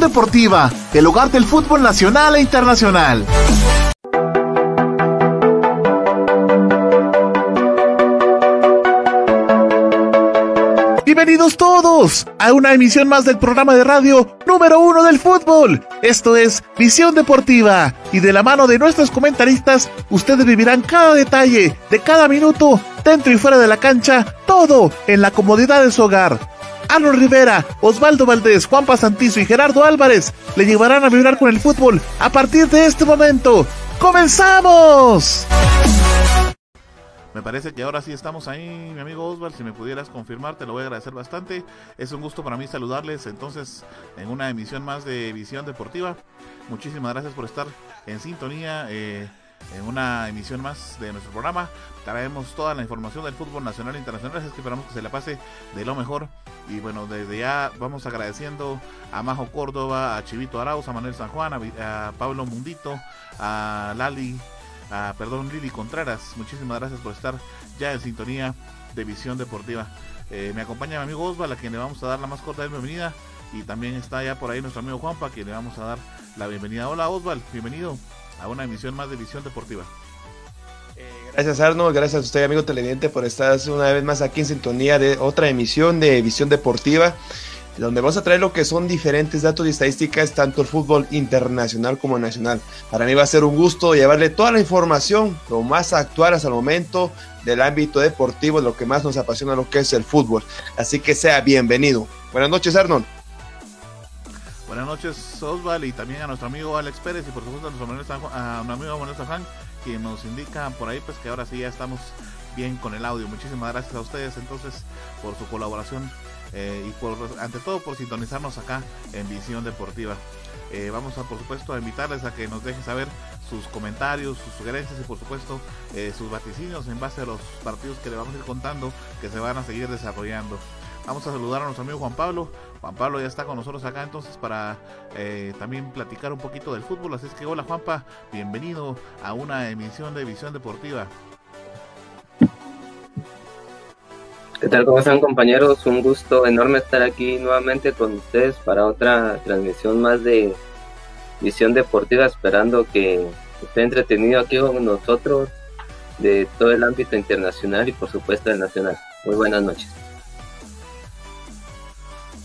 Deportiva, el hogar del fútbol nacional e internacional. Bienvenidos todos a una emisión más del programa de radio número uno del fútbol. Esto es Visión Deportiva y de la mano de nuestros comentaristas ustedes vivirán cada detalle de cada minuto dentro y fuera de la cancha, todo en la comodidad de su hogar. Arnold Rivera, Osvaldo Valdés, Juanpa Santizo y Gerardo Álvarez le llevarán a vibrar con el fútbol a partir de este momento. ¡Comenzamos! Me parece que ahora sí estamos ahí, mi amigo Oswald. Si me pudieras confirmar, te lo voy a agradecer bastante. Es un gusto para mí saludarles entonces en una emisión más de Visión Deportiva. Muchísimas gracias por estar en sintonía. Eh, en una emisión más de nuestro programa. Traemos toda la información del fútbol nacional e internacional, así que esperamos que se la pase de lo mejor. Y bueno, desde ya vamos agradeciendo a Majo Córdoba, a Chivito Arauz, a Manuel San Juan, a, Pablo Mundito, a Lali a, perdón, Lili Contreras. Muchísimas gracias por estar ya en sintonía de Visión Deportiva. Eh, me acompaña mi amigo Osval, a quien le vamos a dar la más corta bienvenida. Y también está ya por ahí nuestro amigo Juanpa, a quien le vamos a dar la bienvenida. Hola Osval, bienvenido a una emisión más de Visión Deportiva. Eh, gracias Arnold, gracias a usted amigo televidente por estar una vez más aquí en sintonía de otra emisión de Visión Deportiva donde vamos a traer lo que son diferentes datos y estadísticas, tanto el fútbol internacional como nacional. Para mí va a ser un gusto llevarle toda la información, lo más actual hasta el momento del ámbito deportivo, lo que más nos apasiona, lo que es el fútbol. Así que sea bienvenido. Buenas noches, Arnold. Buenas noches, Osval, y también a nuestro amigo Alex Pérez y por supuesto a nuestro, a amigo Manuel Saján, que nos indica por ahí pues que ahora sí ya estamos bien con el audio. Muchísimas gracias a ustedes entonces por su colaboración eh, y por, ante todo por sintonizarnos acá en Visión Deportiva. Eh, vamos a por supuesto a invitarles a que nos dejen saber sus comentarios, sus sugerencias y por supuesto eh, sus vaticinios en base a los partidos que le vamos a ir contando que se van a seguir desarrollando. Vamos a saludar a nuestro amigo Juan Pablo. Juan Pablo ya está con nosotros acá entonces para también platicar un poquito del fútbol. Así es que hola Juanpa, bienvenido a una emisión de Visión Deportiva. ¿Qué tal? ¿Cómo están compañeros? Un gusto enorme estar aquí nuevamente con ustedes para otra transmisión más de visión deportiva, esperando que esté entretenido aquí con nosotros de todo el ámbito internacional y por supuesto el nacional. Muy buenas noches.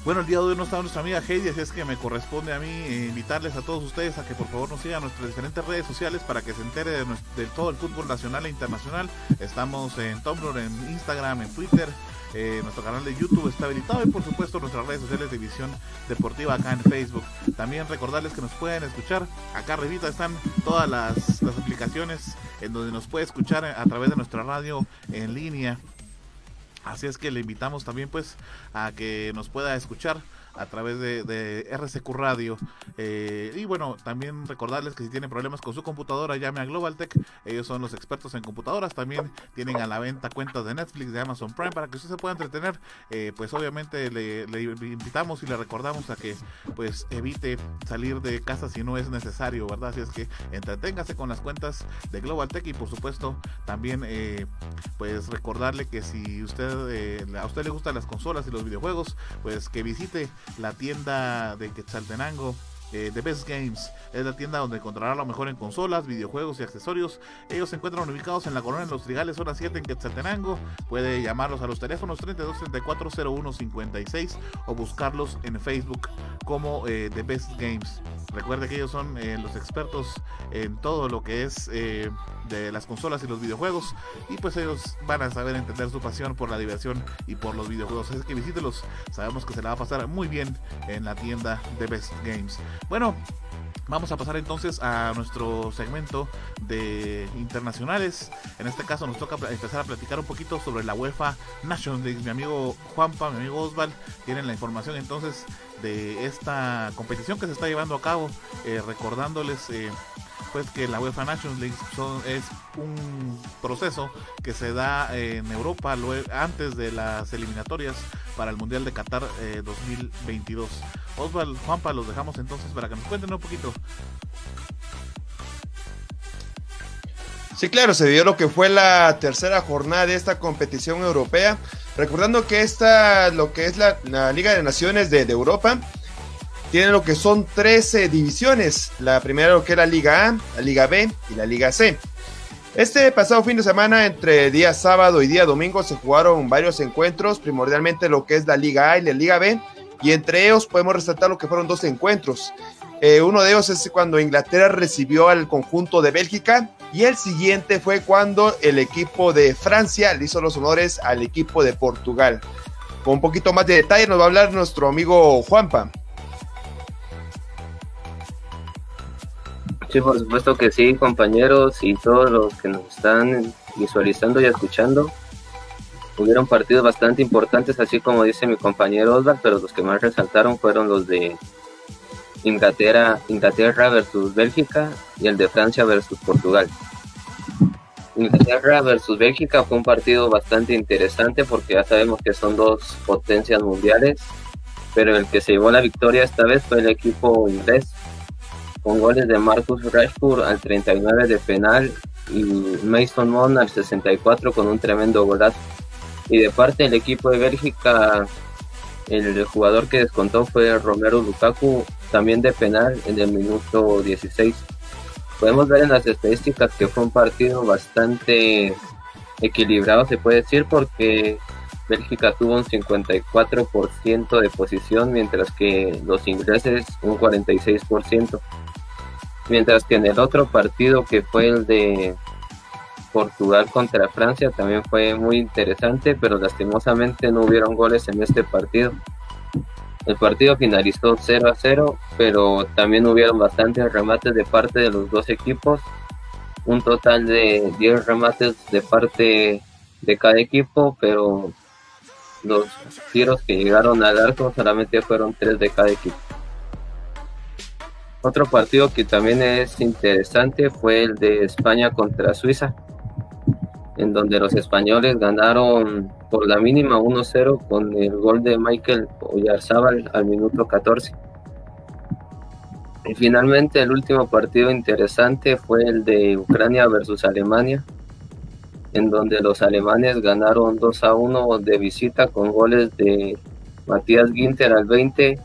Bueno, el día de hoy no está nuestra amiga Heidi, así es que me corresponde a mí eh, invitarles a todos ustedes a que por favor nos sigan nuestras diferentes redes sociales para que se entere de, todo el fútbol nacional e internacional. Estamos en Tumblr, en Instagram, en Twitter, eh, nuestro canal de YouTube está habilitado y por supuesto nuestras redes sociales de Visión Deportiva acá en Facebook. También recordarles que nos pueden escuchar. Acá arribita están todas las aplicaciones en donde nos puede escuchar a través de nuestra radio en línea Así es que le invitamos también pues a que nos pueda escuchar a través de, RCQ Radio. Eh, y bueno, también recordarles que si tienen problemas con su computadora, llame a GlobalTech. Ellos son los expertos en computadoras. También tienen a la venta cuentas de Netflix, de Amazon Prime, para que usted se pueda entretener. Eh, pues obviamente le, invitamos y le recordamos a que pues evite salir de casa si no es necesario, ¿verdad? Así es que entreténgase con las cuentas de GlobalTech y por supuesto también eh, pues recordarle que si usted a usted le gustan las consolas y los videojuegos, pues que visite la tienda de Quetzaltenango. Eh, The Best Games es la tienda donde encontrará lo mejor en consolas, videojuegos y accesorios. Ellos se encuentran ubicados en la colonia de los Trigales, zona 7 en Quetzaltenango. Puede llamarlos a los teléfonos 32 34 01 56 o buscarlos en Facebook como eh, The Best Games. Recuerde que ellos son eh, los expertos en todo lo que es de las consolas y los videojuegos. Y pues ellos van a saber entender su pasión por la diversión y por los videojuegos. Así que visítelos. Sabemos que se la va a pasar muy bien en la tienda de Best Games. Bueno, Vamos a pasar entonces a nuestro segmento de internacionales. En este caso nos toca empezar a platicar un poquito sobre la UEFA Nations League. Mi amigo Juanpa, mi amigo Osval tienen la información entonces de esta competición que se está llevando a cabo. Eh, recordándoles eh, pues que la UEFA Nations League es un proceso que se da en Europa antes de las eliminatorias para el Mundial de Qatar 2022. Eh, Osval, Juanpa, los dejamos entonces para que nos cuenten un poquito. Sí, claro, se vio lo que fue la tercera jornada de esta competición europea. Recordando que esta, lo que es la, Liga de Naciones de Europa, tiene lo que son 13 divisiones. La primera lo que es la Liga A, la Liga B y la Liga C. Este pasado fin de semana, entre día sábado y día domingo, se jugaron varios encuentros, primordialmente lo que es la Liga A y la Liga B, y entre ellos podemos resaltar lo que fueron dos encuentros. Eh, uno de ellos es cuando Inglaterra recibió al conjunto de Bélgica y el siguiente fue cuando el equipo de Francia le hizo los honores al equipo de Portugal. Con un poquito más de detalle nos va a hablar nuestro amigo Juanpa. Sí, por supuesto que sí, compañeros y todos los que nos están visualizando y escuchando. Hubieron partidos bastante importantes, así como dice mi compañero Osvaldo, pero los que más resaltaron fueron los de Inglaterra, Inglaterra versus Bélgica y el de Francia versus Portugal. Inglaterra versus Bélgica fue un partido bastante interesante porque ya sabemos que son dos potencias mundiales, pero el que se llevó la victoria esta vez fue el equipo inglés con goles de Marcus Rashford al 39 de penal y Mason Mount al 64 con un tremendo golazo. Y de parte del equipo de Bélgica, el jugador que descontó fue Romero Lukaku, también de penal en el minuto 16. Podemos ver en las estadísticas que fue un partido bastante equilibrado, se puede decir, porque Bélgica tuvo un 54% de posición, mientras que los ingleses un 46% mientras que en el otro partido que fue el de Portugal contra Francia también fue muy interesante, pero lastimosamente no hubieron goles en este partido. El partido finalizó 0 a 0, pero también hubieron bastantes remates de parte de los dos equipos, un total de 10 remates de parte de cada equipo, pero los tiros que llegaron al arco solamente fueron 3 de cada equipo. Otro partido que también es interesante fue el de España contra Suiza, en donde los españoles ganaron por la mínima 1-0 con el gol de Michael Oyarzábal al minuto 14. Y finalmente el último partido interesante fue el de Ucrania versus Alemania, en donde los alemanes ganaron 2 a 1 de visita con goles de Matías Ginter al 20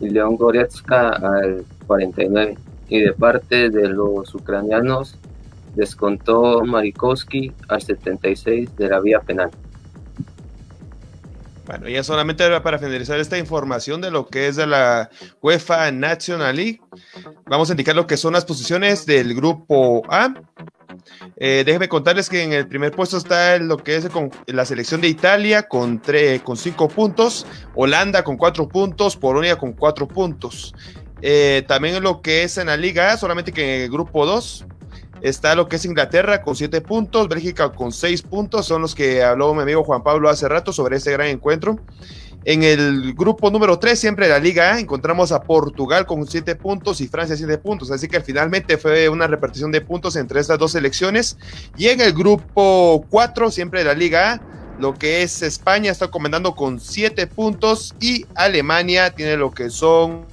y León Goretzka al 49. Y de parte de los ucranianos descontó Marikowski al 76 de la vía penal. Bueno, ya solamente para finalizar esta información de lo que es de la UEFA National League, vamos a indicar lo que son las posiciones del grupo A. Eh, déjenme contarles que en el primer puesto está lo que es la selección de Italia con, con cinco puntos, Holanda con cuatro puntos, Polonia con cuatro puntos. Eh, también lo que es en la Liga A, solamente que en el grupo 2 está lo que es Inglaterra con 7 puntos, Bélgica con 6 puntos, son los que habló mi amigo Juan Pablo hace rato sobre este gran encuentro. En el grupo número 3, siempre de la Liga A, encontramos a Portugal con 7 puntos y Francia 7 puntos. Así que finalmente fue una repartición de puntos entre estas dos selecciones. Y en el grupo 4, siempre de la Liga A, lo que es España está comandando con 7 puntos y Alemania tiene lo que son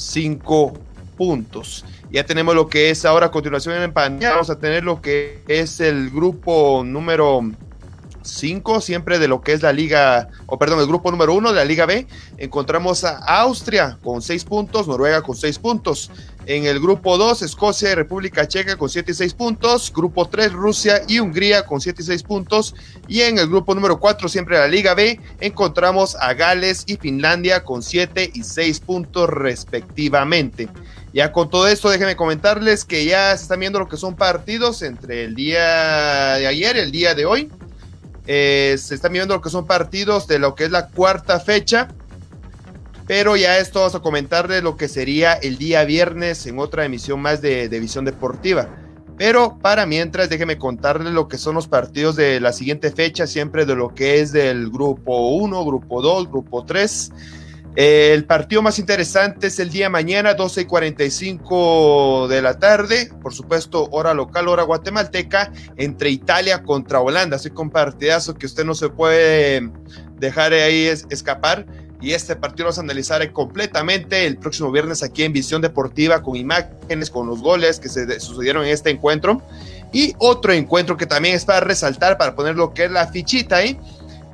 cinco puntos. Ya tenemos lo que es ahora a continuación en pantalla. Vamos a tener lo que es el grupo número 5, siempre de lo que es la liga, o perdón, el grupo número 1 de la liga B. Encontramos a Austria con 6 puntos, Noruega con 6 puntos. En el grupo 2, Escocia y República Checa con 7 y 6 puntos. Grupo 3, Rusia y Hungría con 7 y 6 puntos. Y en el grupo número 4, siempre la Liga B, encontramos a Gales y Finlandia con 7 y 6 puntos respectivamente. Ya con todo esto, déjenme comentarles que ya se están viendo lo que son partidos entre el día de ayer y el día de hoy. Eh, se están viendo lo que son partidos de lo que es la cuarta fecha. Pero ya esto vamos a comentarle lo que sería el día viernes en otra emisión más de, Visión Deportiva. Pero para mientras, déjeme contarle lo que son los partidos de la siguiente fecha, siempre de lo que es del grupo 1, grupo 2, grupo 3. El partido más interesante es el día mañana, 12 y 45 de la tarde, por supuesto, hora local, hora guatemalteca, entre Italia contra Holanda. Así un partidazo que usted no se puede dejar ahí escapar y este partido lo vamos a analizar completamente el próximo viernes aquí en Visión Deportiva con imágenes, con los goles que se sucedieron en este encuentro. Y otro encuentro que también es para resaltar, para poner lo que es la fichita ahí,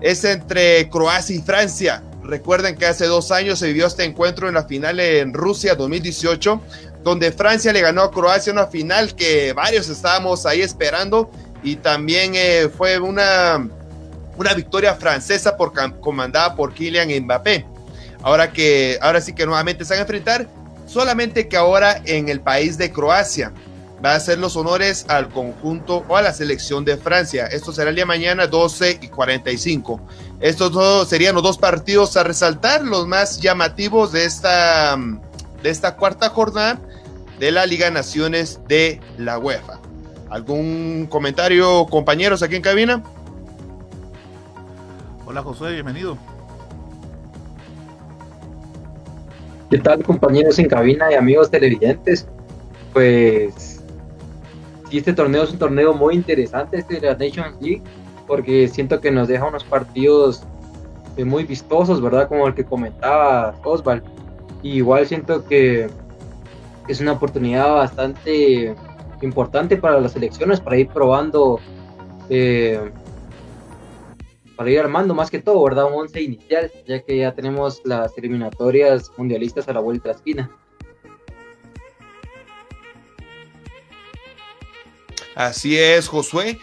es entre Croacia y Francia. Recuerden que hace dos años se vivió este encuentro en la final en Rusia 2018, donde Francia le ganó a Croacia una final que varios estábamos ahí esperando y también eh, fue una, una victoria francesa por, comandada por Kylian Mbappé. Ahora que ahora sí que nuevamente se van a enfrentar, solamente que ahora en el país de Croacia va a hacer los honores al conjunto o a la selección de Francia. Esto será el día mañana 12 y 45. Estos serían los dos partidos a resaltar, los más llamativos de esta, de esta cuarta jornada de la Liga Naciones de la UEFA. ¿Algún comentario, compañeros, aquí en cabina? Hola José, bienvenido. ¿Qué tal compañeros en cabina y amigos televidentes? Pues este torneo es un torneo muy interesante, este de la Nations League, porque siento que nos deja unos partidos eh, muy vistosos, ¿verdad? Como el que comentaba Osval. igual siento que es una oportunidad bastante importante para las elecciones, para ir probando, eh, para ir armando más que todo, ¿verdad? Un once inicial, ya que ya tenemos las eliminatorias mundialistas a la vuelta de la esquina. Así es, Josué.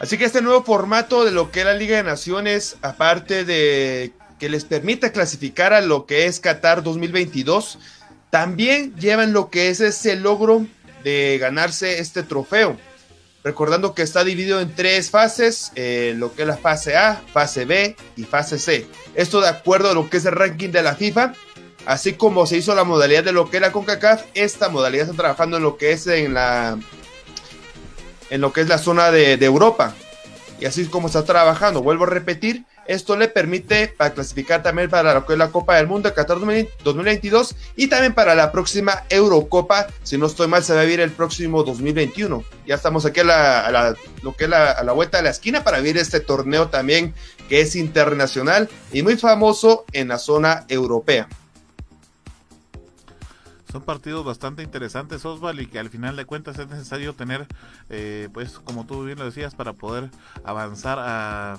Así que este nuevo formato de lo que es la Liga de Naciones, aparte de que les permita clasificar a lo que es Qatar 2022, también llevan lo que es ese logro de ganarse este trofeo. Recordando que está dividido en tres fases, eh, lo que es la fase A, fase B y fase C. Esto de acuerdo a lo que es el ranking de la FIFA, así como se hizo la modalidad de lo que era CONCACAF, esta modalidad está trabajando en lo que es en la en lo que es la zona de, Europa. Y así es como está trabajando. Vuelvo a repetir, esto le permite para clasificar también para lo que es la Copa del Mundo Qatar 2022 y también para la próxima Eurocopa. Si no estoy mal, se va a vivir el próximo 2021. Ya estamos aquí a la, lo que es la, la vuelta de la esquina para vivir este torneo también que es internacional y muy famoso en la zona europea. Son partidos bastante interesantes, Osval, y que al final de cuentas es necesario tener, eh, pues como tú bien lo decías, para poder avanzar a,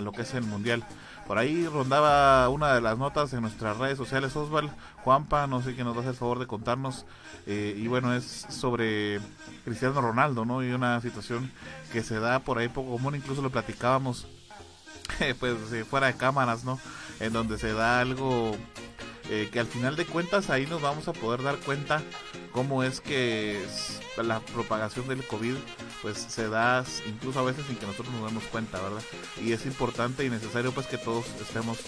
lo que es el Mundial. Por ahí rondaba una de las notas en nuestras redes sociales, Osval, Juanpa, no sé quién nos hace el favor de contarnos, eh, y bueno, es sobre Cristiano Ronaldo, ¿no? Y una situación que se da por ahí poco común, incluso lo platicábamos, pues fuera de cámaras, ¿no? En donde se da algo eh, que al final de cuentas ahí nos vamos a poder dar cuenta cómo es que la propagación del COVID pues se da incluso a veces sin que nosotros nos demos cuenta, ¿verdad? Y es importante y necesario pues que todos estemos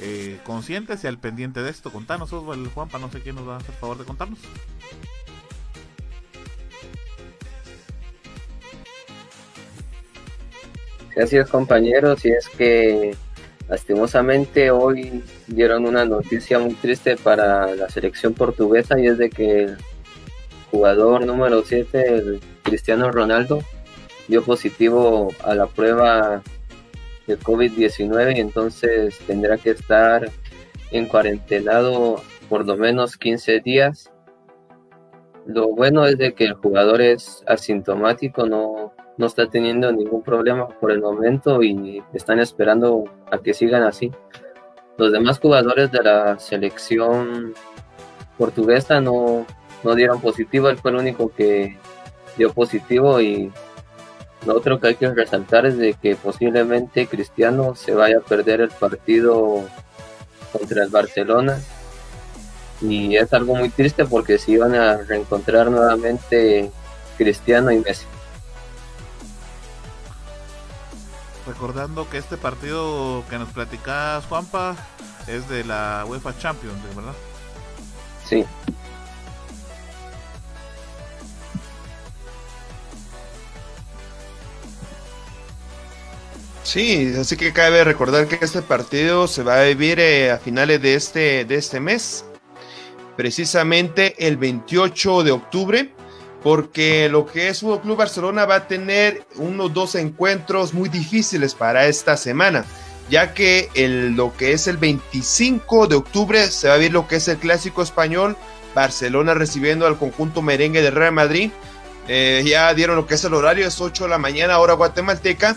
eh, conscientes y al pendiente de esto. Contanos, Oswald, Juanpa, no sé quién nos va a hacer favor de contarnos. Gracias compañeros, y es que Lastimosamente hoy dieron una noticia muy triste para la selección portuguesa y es de que el jugador número 7, el Cristiano Ronaldo, dio positivo a la prueba de COVID-19 y entonces tendrá que estar en cuarentenado por lo menos 15 días. Lo bueno es de que el jugador es asintomático, no, no está teniendo ningún problema por el momento y están esperando a que sigan así. Los demás jugadores de la selección portuguesa no, no dieron positivo, él fue el único que dio positivo y lo otro que hay que resaltar es de que posiblemente Cristiano se vaya a perder el partido contra el Barcelona y es algo muy triste porque se iban a reencontrar nuevamente Cristiano y Messi. Recordando que este partido que nos platicas, Juanpa, es de la UEFA Champions, ¿verdad? Sí. Sí, así que cabe recordar que este partido se va a vivir eh, a finales de este, de este mes, precisamente el 28 de octubre porque lo que es Fútbol Club Barcelona va a tener unos dos encuentros muy difíciles para esta semana, ya que el, lo que es el 25 de octubre se va a ver lo que es el clásico español, Barcelona recibiendo al conjunto merengue de Real Madrid. Eh, ya dieron lo que es el horario, es 8 de la mañana, hora guatemalteca.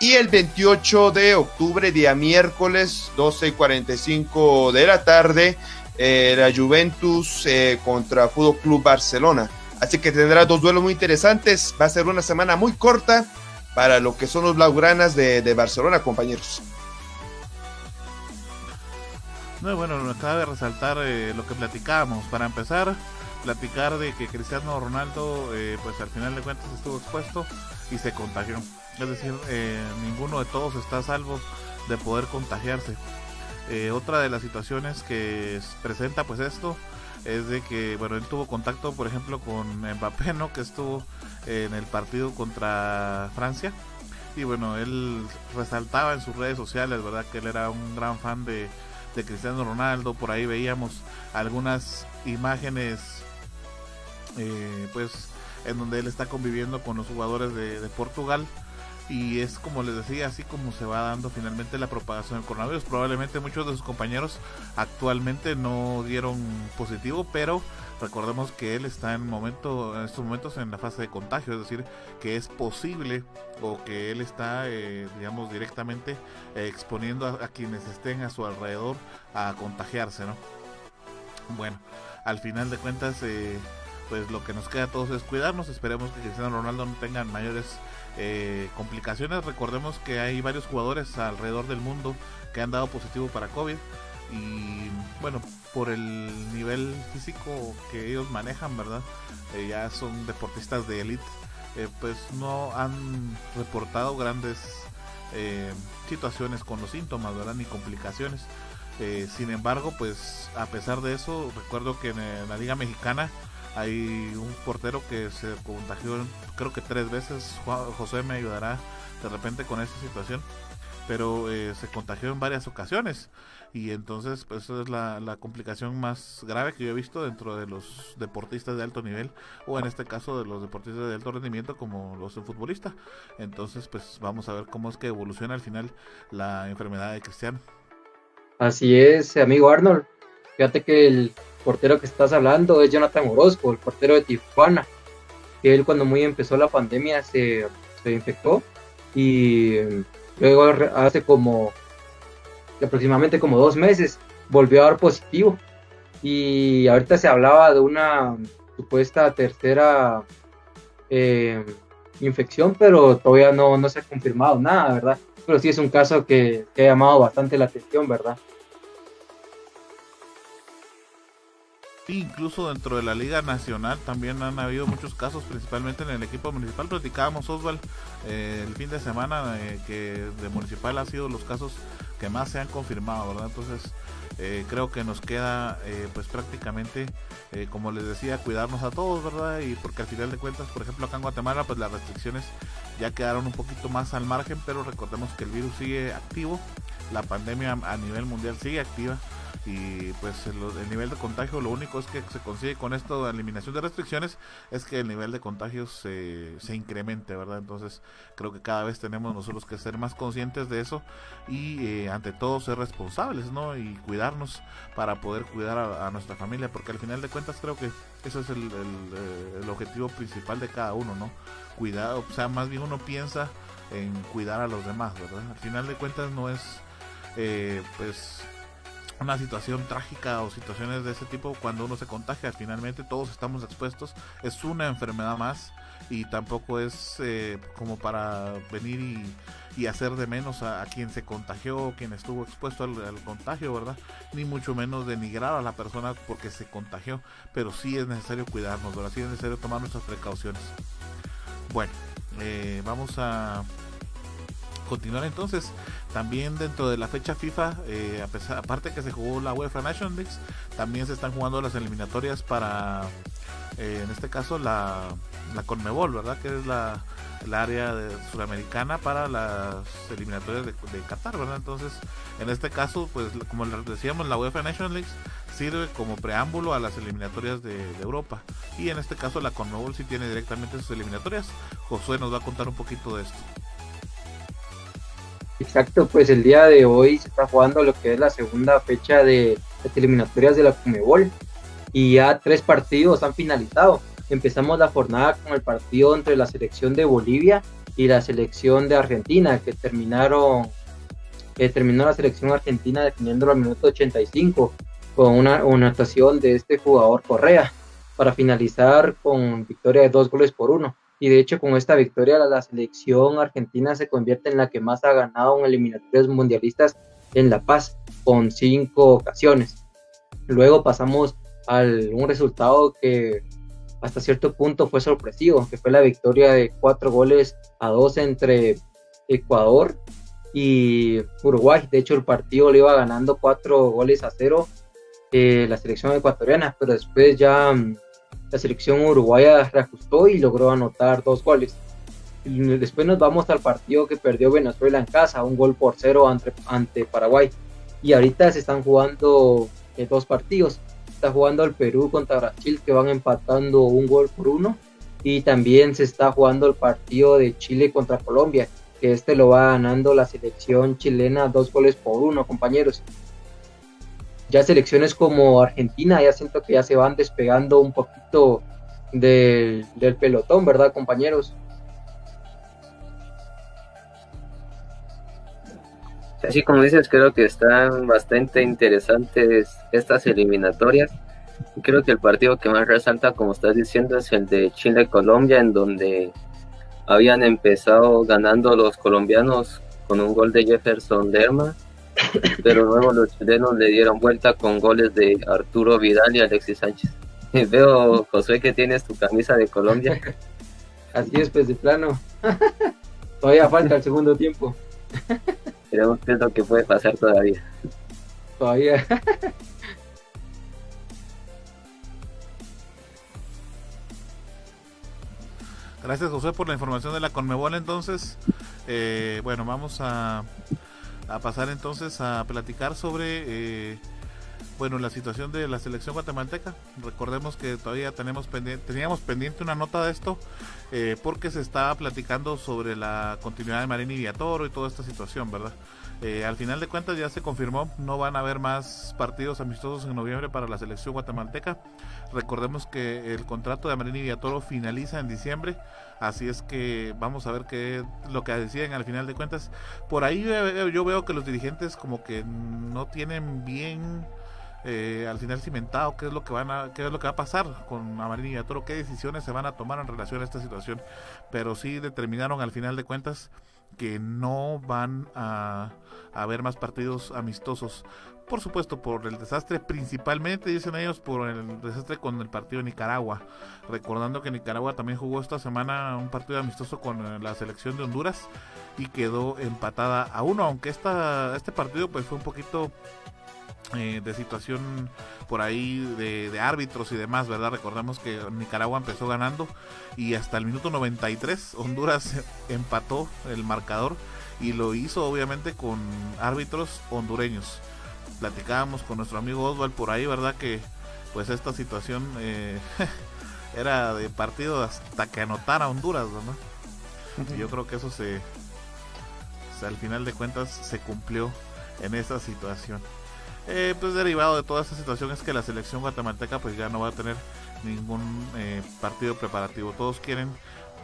Y el 28 de octubre, día miércoles, 12 y 45 de la tarde, eh, la Juventus eh, contra Fútbol Club Barcelona. Así que tendrá dos duelos muy interesantes. Va a ser una semana muy corta para lo que son los Blaugranas de, de Barcelona, compañeros. No, bueno, de resaltar eh, lo que platicábamos. Para empezar, platicar de que Cristiano Ronaldo, eh, pues al final de cuentas estuvo expuesto y se contagió. Es decir, eh, ninguno de todos está a salvo de poder contagiarse. otra de las situaciones que presenta pues esto es de que, bueno, él tuvo contacto, por ejemplo, con Mbappé, ¿no? Que estuvo en el partido contra Francia. Y bueno, él resaltaba en sus redes sociales, ¿verdad? Que él era un gran fan de, de Cristiano Ronaldo. Por ahí veíamos algunas imágenes, eh, pues, en donde él está conviviendo con los jugadores de, de, Portugal. Y es como les decía, así como se va dando finalmente la propagación del coronavirus. Probablemente muchos de sus compañeros actualmente no dieron positivo, pero Recordemos que él está en, momento, en estos momentos en la fase de contagio, es decir, que es posible o que él está, eh, digamos, directamente eh, exponiendo a, quienes estén a su alrededor a contagiarse, ¿no? Bueno, al final de cuentas, eh, pues lo que nos queda a todos es cuidarnos. Esperemos que Cristiano Ronaldo no tenga mayores complicaciones. Recordemos que hay varios jugadores alrededor del mundo que han dado positivo para COVID y bueno, por el nivel físico que ellos manejan, ¿verdad? Eh, ya son deportistas de élite, eh, pues no han reportado grandes eh, situaciones con los síntomas, ¿verdad? Ni complicaciones. sin embargo, pues a pesar de eso, recuerdo que en, la Liga Mexicana hay un portero que se contagió creo que tres veces. José me ayudará de repente con esta situación. Pero se contagió en varias ocasiones. Y entonces pues esa es la, la, complicación más grave que yo he visto dentro de los deportistas de alto nivel o en este caso de los deportistas de alto rendimiento como los de futbolista. Entonces pues vamos a ver cómo es que evoluciona al final la enfermedad de Cristiano. Así es amigo Arnold. Fíjate que el portero que estás hablando es Jonathan Orozco el portero de Tijuana que él cuando muy empezó la pandemia se, se infectó y luego hace como aproximadamente como dos meses volvió a dar positivo y ahorita se hablaba de una supuesta tercera eh, infección, pero todavía no, no se ha confirmado nada, ¿verdad? Pero sí es un caso que, que ha llamado bastante la atención, ¿verdad? Incluso dentro de la Liga Nacional también han habido muchos casos, principalmente en el equipo municipal. Platicábamos, Osval, eh, el fin de semana eh, que de municipal ha sido los casos que más se han confirmado, ¿verdad? Entonces, eh, creo que nos queda, pues prácticamente, como les decía, cuidarnos a todos, ¿verdad? Y porque al final de cuentas, por ejemplo, acá en Guatemala, pues las restricciones ya quedaron un poquito más al margen, pero recordemos que el virus sigue activo, la pandemia a nivel mundial sigue activa y pues el, nivel de contagio lo único es que se consigue con esto de eliminación de restricciones es que el nivel de contagios se, se incremente verdad entonces creo que cada vez tenemos nosotros que ser más conscientes de eso y eh, ante todo ser responsables no y cuidarnos para poder cuidar a, nuestra familia porque al final de cuentas creo que eso es el, el, el objetivo principal de cada uno no cuidar o sea más bien uno piensa en cuidar a los demás verdad al final de cuentas no es eh, pues una situación trágica o situaciones de ese tipo cuando uno se contagia. Finalmente todos estamos expuestos. Es una enfermedad más y tampoco es eh, como para venir y, hacer de menos a, quien se contagió quien estuvo expuesto al, contagio, ¿verdad? Ni mucho menos denigrar a la persona porque se contagió. Pero sí es necesario cuidarnos, ¿verdad? Sí es necesario tomar nuestras precauciones. Bueno, eh, vamos a continuar entonces. También dentro de la fecha FIFA, eh, a pesar, aparte que se jugó la UEFA Nations League, también se están jugando las eliminatorias para, eh, en este caso, la, la Conmebol, ¿verdad? Que es la, área de, sudamericana para las eliminatorias de, Qatar, ¿verdad? Entonces, en este caso, pues como decíamos, la UEFA Nations League sirve como preámbulo a las eliminatorias de, de, Europa. Y en este caso la Conmebol sí tiene directamente sus eliminatorias. Josué nos va a contar un poquito de esto. Exacto, pues el día de hoy se está jugando lo que es la segunda fecha de las eliminatorias de la Comebol y ya tres partidos han finalizado. Empezamos la jornada con el partido entre la selección de Bolivia y la selección de Argentina, que terminaron, terminó la selección argentina definiendo al minuto 85 con una, una actuación de este jugador Correa para finalizar con victoria de dos goles por uno. Y de hecho, con esta victoria, la, selección argentina se convierte en la que más ha ganado en eliminatorias mundialistas en La Paz, con cinco ocasiones. Luego pasamos a un resultado que hasta cierto punto fue sorpresivo, que fue la victoria de cuatro goles a dos entre Ecuador y Uruguay. De hecho, el partido le iba ganando cuatro goles a cero eh, la selección ecuatoriana, pero después ya mm, la selección uruguaya reajustó y logró anotar dos goles. después nos vamos al partido que perdió Venezuela en casa, un gol por cero ante, Paraguay. Y ahorita se están jugando eh, dos partidos. Está jugando el Perú contra Brasil que van empatando un gol por uno. Y también se está jugando el partido de Chile contra Colombia, que este lo va ganando la selección chilena dos goles por uno, compañeros ya selecciones como Argentina ya siento que ya se van despegando un poquito del, pelotón, ¿verdad, compañeros? Así como dices, creo que están bastante interesantes estas eliminatorias. Creo que el partido que más resalta, como estás diciendo, es el de Chile-Colombia, en donde habían empezado ganando los colombianos con un gol de Jefferson Lerma pero luego los chilenos le dieron vuelta con goles de Arturo Vidal y Alexis Sánchez. Veo, José, que tienes tu camisa de Colombia. Así es, pues de plano. todavía falta el segundo tiempo. Veremos qué es lo que puede pasar todavía. Todavía. Gracias José por la información de la Conmebol entonces. Eh, bueno, vamos a a pasar entonces a platicar sobre eh, bueno la situación de la selección guatemalteca. Recordemos que todavía tenemos pendiente, teníamos pendiente una nota de esto eh, porque se estaba platicando sobre la continuidad de Marín y Villatoro y toda esta situación, ¿verdad? Eh, al final de cuentas ya se confirmó, no van a haber más partidos amistosos en noviembre para la selección guatemalteca. Recordemos que el contrato de Marín y Villatoro finaliza en diciembre. Así es que vamos a ver qué lo que deciden al final de cuentas. Por ahí yo veo que los dirigentes como que no tienen bien eh, al final cimentado qué es lo que van a qué es lo que va a pasar con Amarín y Toro, qué decisiones se van a tomar en relación a esta situación. Pero sí determinaron al final de cuentas que no van a, haber más partidos amistosos por supuesto por el desastre, principalmente dicen ellos por el desastre con el partido de Nicaragua. Recordando que Nicaragua también jugó esta semana un partido amistoso con eh, la selección de Honduras y quedó empatada a uno, aunque esta, este partido pues fue un poquito eh, de situación por ahí de, de, árbitros y demás, ¿verdad? Recordamos que Nicaragua empezó ganando y hasta el minuto 93 Honduras empató el marcador y lo hizo obviamente con árbitros hondureños platicábamos con nuestro amigo Oswald por ahí, ¿verdad? Que pues esta situación eh, era de partido hasta que anotara Honduras, ¿no? yo creo que eso se, al final de cuentas se cumplió en esa situación. Eh, pues derivado de toda esta situación es que la selección guatemalteca pues ya no va a tener ningún eh, partido preparativo. Todos quieren,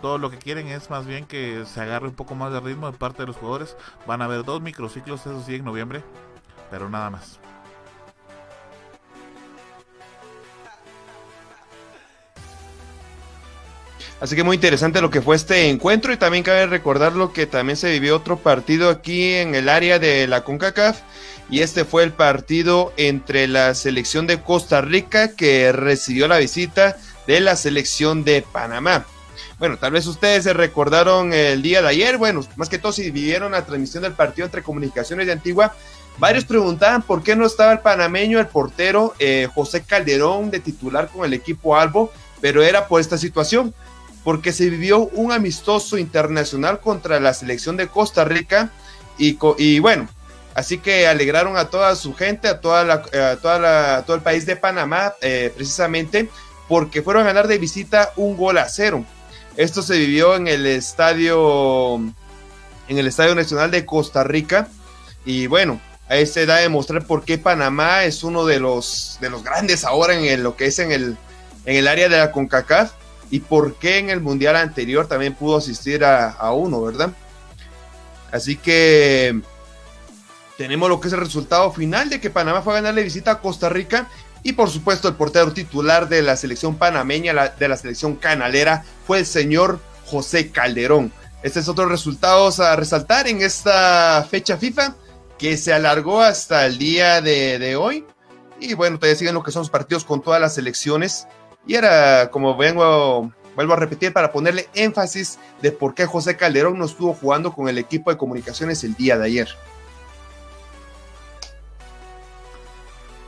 todo lo que quieren es más bien que se agarre un poco más de ritmo de parte de los jugadores. Van a haber dos microciclos, eso sí, en noviembre pero nada más. Así que muy interesante lo que fue este encuentro y también cabe recordar lo que también se vivió otro partido aquí en el área de la CONCACAF y este fue el partido entre la selección de Costa Rica que recibió la visita de la selección de Panamá. Bueno, tal vez ustedes se recordaron el día de ayer, bueno, más que todo si vivieron la transmisión del partido entre Comunicaciones de Antigua, Varios preguntaban por qué no estaba el panameño, el portero eh, José Calderón de titular con el equipo Albo, pero era por esta situación, porque se vivió un amistoso internacional contra la selección de Costa Rica y, bueno, así que alegraron a toda su gente, a toda la, toda todo el país de Panamá, eh, precisamente porque fueron a ganar de visita un gol a cero. Esto se vivió en el estadio, en el Estadio Nacional de Costa Rica y bueno, Ahí se da a demostrar por qué Panamá es uno de los, de los grandes ahora en lo que es en el, en el área de la CONCACAF. y por qué en el mundial anterior también pudo asistir a, a uno, ¿verdad? Así que tenemos lo que es el resultado final de que Panamá fue a ganarle visita a Costa Rica y por supuesto el portero titular de la selección panameña, de la selección canalera, fue el señor José Calderón. Este es otro resultado a resaltar en esta fecha FIFA que se alargó hasta el día de, de hoy. Y bueno, todavía siguen lo que son los partidos con todas las selecciones. Y era, como vengo, vuelvo a repetir, para ponerle énfasis de por qué José Calderón no estuvo jugando con el equipo de comunicaciones el día de ayer.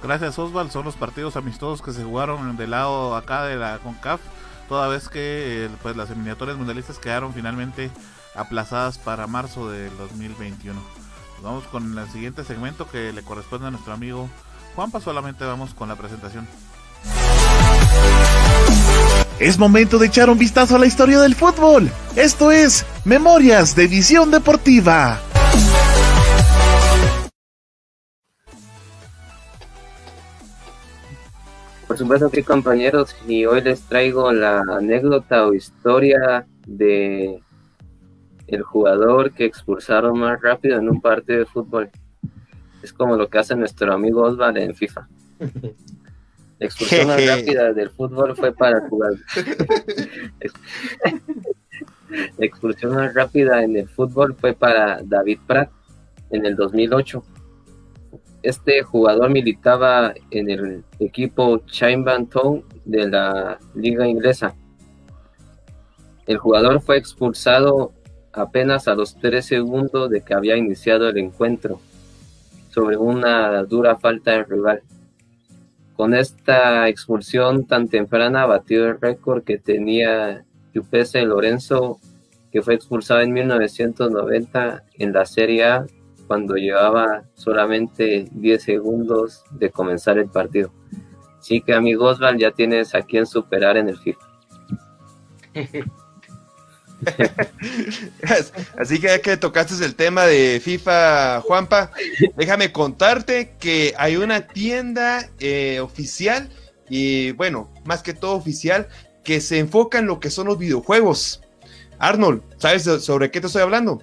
Gracias Osval, son los partidos amistosos que se jugaron del lado acá de la CONCAF, toda vez que eh, pues las eliminatorias mundialistas quedaron finalmente aplazadas para marzo del 2021. Vamos con el siguiente segmento que le corresponde a nuestro amigo Juanpa, solamente vamos con la presentación. Es momento de echar un vistazo a la historia del fútbol. Esto es Memorias de Visión Deportiva. Por supuesto que compañeros, y hoy les traigo la anécdota o historia de el jugador que expulsaron más rápido en un partido de fútbol. Es como lo que hace nuestro amigo Osvaldo en FIFA. La expulsión más rápida del fútbol fue para el jugador. La expulsión más rápida en el fútbol fue para David Pratt en el 2008. Este jugador militaba en el equipo Chainban Town de la liga inglesa. El jugador fue expulsado apenas a los 3 segundos de que había iniciado el encuentro sobre una dura falta de rival. Con esta expulsión tan temprana batió el récord que tenía Yupese Lorenzo, que fue expulsado en 1990 en la Serie A cuando llevaba solamente 10 segundos de comenzar el partido. Así que amigo Osval, ya tienes a quien superar en el FIFA. Así que ya que tocaste el tema de FIFA, Juanpa, déjame contarte que hay una tienda eh, oficial y bueno, más que todo oficial, que se enfoca en lo que son los videojuegos. Arnold, ¿sabes sobre qué te estoy hablando?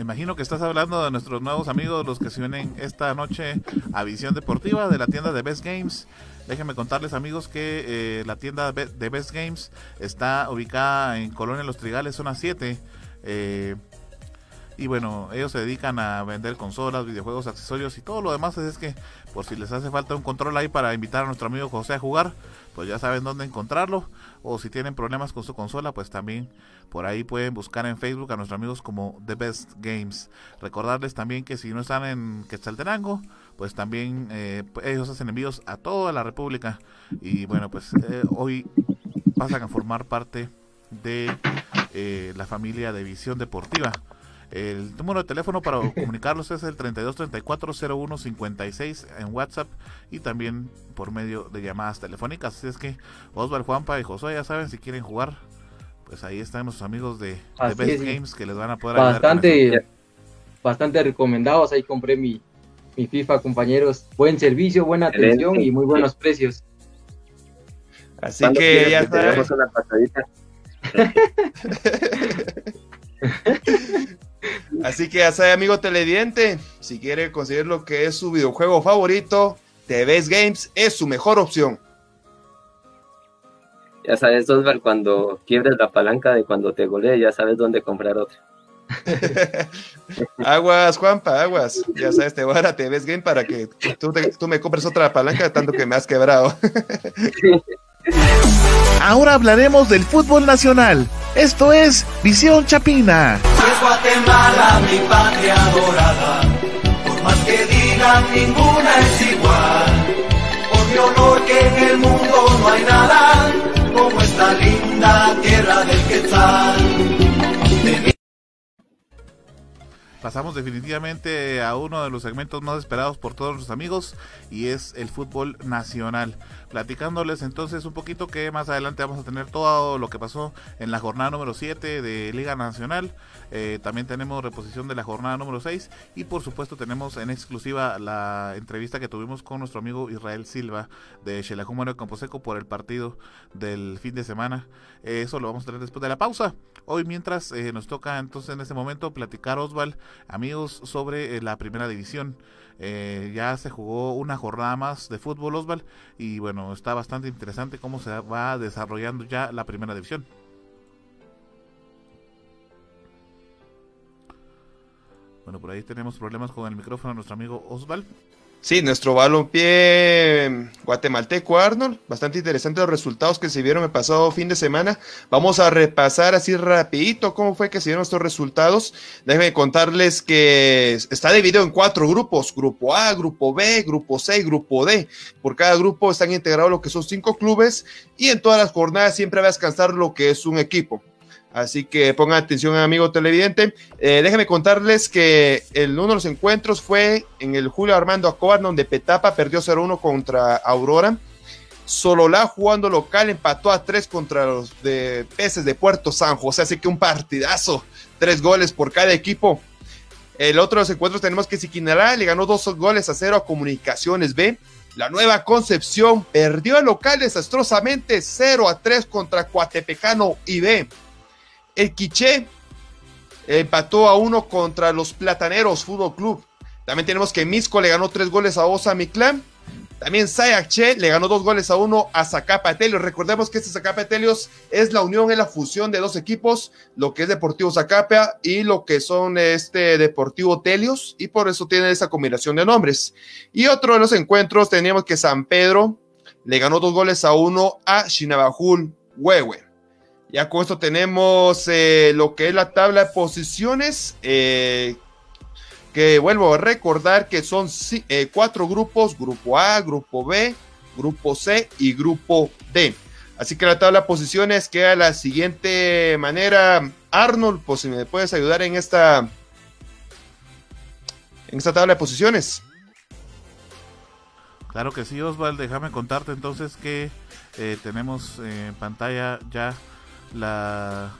Imagino que estás hablando de nuestros nuevos amigos, los que se unen esta noche a Visión Deportiva de la tienda de Best Games. Déjenme contarles amigos que eh, la tienda de Best Games está ubicada en Colonia Los Trigales, zona 7. Eh, y bueno, ellos se dedican a vender consolas, videojuegos, accesorios y todo lo demás. Es que por si les hace falta un control ahí para invitar a nuestro amigo José a jugar, pues ya saben dónde encontrarlo. O si tienen problemas con su consola, pues también por ahí pueden buscar en Facebook a nuestros amigos como The Best Games. Recordarles también que si no están en Quetzaltenango, pues también eh, ellos hacen envíos a toda la República. Y bueno, pues eh, hoy pasan a formar parte de eh, la familia de Visión Deportiva. El número de teléfono para comunicarlos es el 3234-0156 en WhatsApp y también por medio de llamadas telefónicas. Así es que Osvaldo, Juanpa y Josué ya saben si quieren jugar, pues ahí están nuestros amigos de, de Best Games que les van a poder bastante, ayudar. Bastante recomendados. Ahí compré mi, mi FIFA, compañeros. Buen servicio, buena atención y muy buenos precios. Así que ya pasadita. Así que ya sabe, amigo televidente, si quiere conseguir lo que es su videojuego favorito, TVS Games es su mejor opción. Ya sabes, Osval, cuando quiebres la palanca de cuando te golee, ya sabes dónde comprar otra. aguas, Juanpa, aguas. Ya sabes, te voy a dar a TVS Games para que tú, te, tú me compres otra palanca tanto que me has quebrado. Ahora hablaremos del fútbol nacional. Esto es Visión Chapina. Es Guatemala, mi patria dorada. Por más que digan, ninguna es igual. Por mi honor que en el mundo no hay nada como esta linda tierra del Quetzal. Pasamos definitivamente a uno de los segmentos más esperados por todos nuestros amigos y es el fútbol nacional. Platicándoles entonces un poquito que más adelante vamos a tener todo lo que pasó en la jornada número 7 de Liga Nacional. Eh, también tenemos reposición de la jornada número 6 y por supuesto tenemos en exclusiva la entrevista que tuvimos con nuestro amigo Israel Silva de Xelajú Camposeco por el partido del fin de semana. Eh, eso lo vamos a tener después de la pausa. Hoy mientras eh, nos toca entonces en este momento platicar Osval, amigos, sobre la primera división. Eh, ya se jugó una jornada más de fútbol Osval y bueno, está bastante interesante cómo se va desarrollando ya la primera división. Bueno, por ahí tenemos problemas con el micrófono de nuestro amigo Osval. Sí, nuestro balompié guatemalteco Arnold, bastante interesantes los resultados que se vieron el pasado fin de semana. Vamos a repasar así rapidito cómo fue que se dieron estos resultados. Déjenme contarles que está dividido en cuatro grupos, grupo A, grupo B, grupo C y grupo D. Por cada grupo están integrados lo que son cinco clubes y en todas las jornadas siempre va a descansar lo que es un equipo. Así que pongan atención, amigo televidente. Eh, déjenme contarles que el, uno de los encuentros fue en el Julio Armando Acobar, donde Petapa perdió 0-1 contra Aurora. Sololá jugando local empató a 3 contra los de Peces de Puerto San José. Así que un partidazo. Tres goles por cada equipo. El otro de los encuentros tenemos que Siquinalá le ganó dos goles a cero a Comunicaciones B. La nueva Concepción perdió el local desastrosamente 0 a 3 contra Coatepecano y B. El Quiché empató a uno contra los Plataneros Fútbol Club. También tenemos que Misco le ganó tres goles a Osa Miclán. También Sayache le ganó dos goles a uno a Zacapa Telios. Recordemos que este Zacapa Telios es la unión, es la fusión de dos equipos, lo que es Deportivo Zacapa y lo que son este Deportivo Telios, y por eso tiene esa combinación de nombres. Y otro de los encuentros teníamos que San Pedro le ganó dos goles a uno a Shinabajul Huehue. Ya con esto tenemos eh, lo que es la tabla de posiciones. Eh, que vuelvo a recordar que son eh, cuatro grupos: Grupo A, Grupo B, Grupo C y Grupo D. Así que la tabla de posiciones queda de la siguiente manera. Arnold, pues si me puedes ayudar en esta, en esta tabla de posiciones. Claro que sí, Osval. Déjame contarte entonces que tenemos en pantalla ya la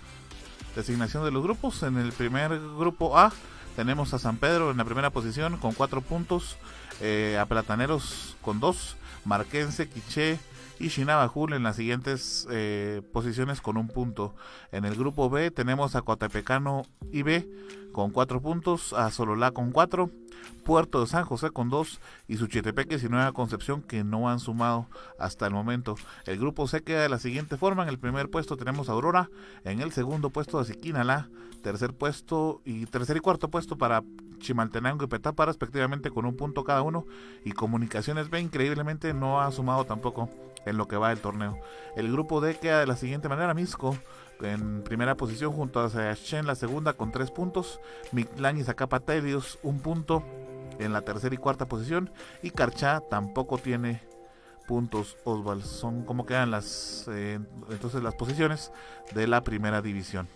designación de los grupos. En el primer grupo A tenemos a San Pedro en la primera posición con cuatro puntos, eh, a Plataneros con dos, Marquense, Quiché y Shinabajul en las siguientes eh, posiciones con un punto. En el grupo B tenemos a Coatepecano y B con cuatro puntos, a Sololá con cuatro, Puerto de San José con dos y Suchitepeques y Nueva Concepción que no han sumado hasta el momento. El grupo C queda de la siguiente forma. En el primer puesto tenemos a Aurora, en el segundo puesto a Siquinalá, tercer puesto y tercer y cuarto puesto para Chimaltenango y Petapa respectivamente con un punto cada uno y Comunicaciones B increíblemente no ha sumado tampoco en lo que va del torneo. El grupo D queda de la siguiente manera, Misco en primera posición junto a en la segunda con tres puntos, Mictlán y Zacapa un punto, en la tercera y cuarta posición. Y Carchá tampoco tiene puntos Oswald. Son como quedan las eh, entonces las posiciones de la primera división.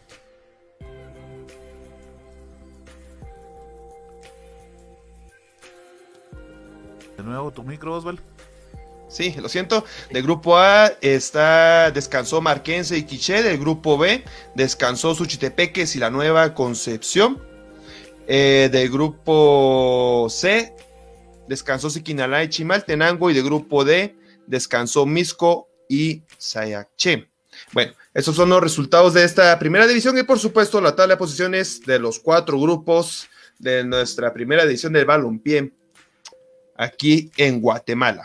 De nuevo tu micro, Oswald. Sí, lo siento. Del grupo A está descansó Marquense y Quiché. Del grupo B descansó Suchitepeques y la Nueva Concepción. Eh, del grupo C descansó Siquinalá y Chimaltenango y del grupo D descansó Misco y Sayache. Bueno, esos son los resultados de esta primera división y por supuesto la tabla de posiciones de los cuatro grupos de nuestra primera división del balompié aquí en Guatemala.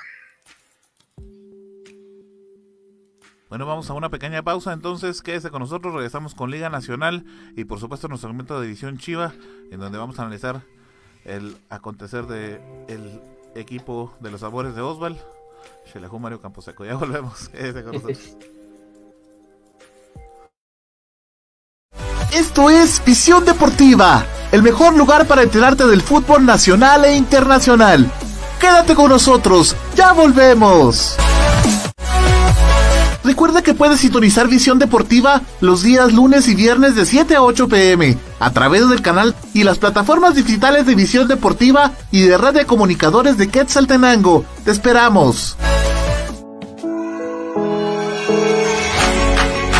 Bueno, vamos a una pequeña pausa, entonces quédese con nosotros, regresamos con Liga Nacional y por supuesto nuestro segmento de División Chiva, en donde vamos a analizar el acontecer de el equipo de los sabores de Osval, Shelejú Mario Camposeco. Ya volvemos, quédese con nosotros. Esto es Visión Deportiva, el mejor lugar para enterarte del fútbol nacional e internacional. Quédate con nosotros, ya volvemos. Recuerda que puedes sintonizar Visión Deportiva los días lunes y viernes de 7 a 8 pm a través del canal y las plataformas digitales de Visión Deportiva y de Red de Comunicadores de Quetzaltenango. Te esperamos.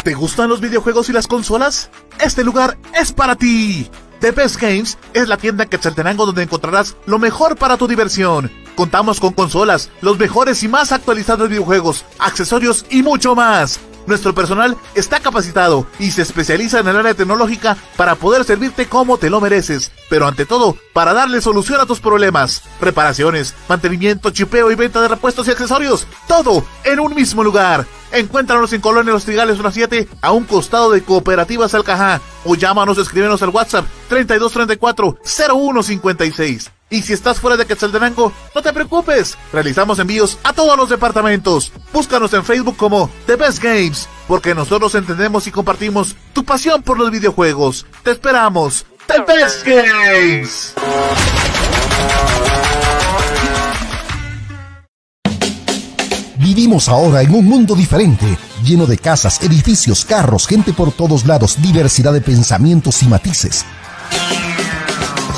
¿Te gustan los videojuegos y las consolas? Este lugar es para ti. The Best Games es la tienda en Quetzaltenango donde encontrarás lo mejor para tu diversión Contamos con consolas, los mejores y más actualizados videojuegos, accesorios y mucho más. Nuestro personal está capacitado y se especializa en el área tecnológica para poder servirte como te lo mereces, pero ante todo, para darle solución a tus problemas. Reparaciones, mantenimiento, chipeo y venta de repuestos y accesorios, todo en un mismo lugar. Encuéntranos en Colonia Los Trigales 7 a un costado de Cooperativas Alcajá o llámanos o escríbenos al WhatsApp 3234 0156. Y si estás fuera de Quetzaltenango, no te preocupes. Realizamos envíos a todos los departamentos. Búscanos en Facebook como The Best Games, porque nosotros entendemos y compartimos tu pasión por los videojuegos. Te esperamos. The Best Games. Vivimos ahora en un mundo diferente, lleno de casas, edificios, carros, gente por todos lados, diversidad de pensamientos y matices.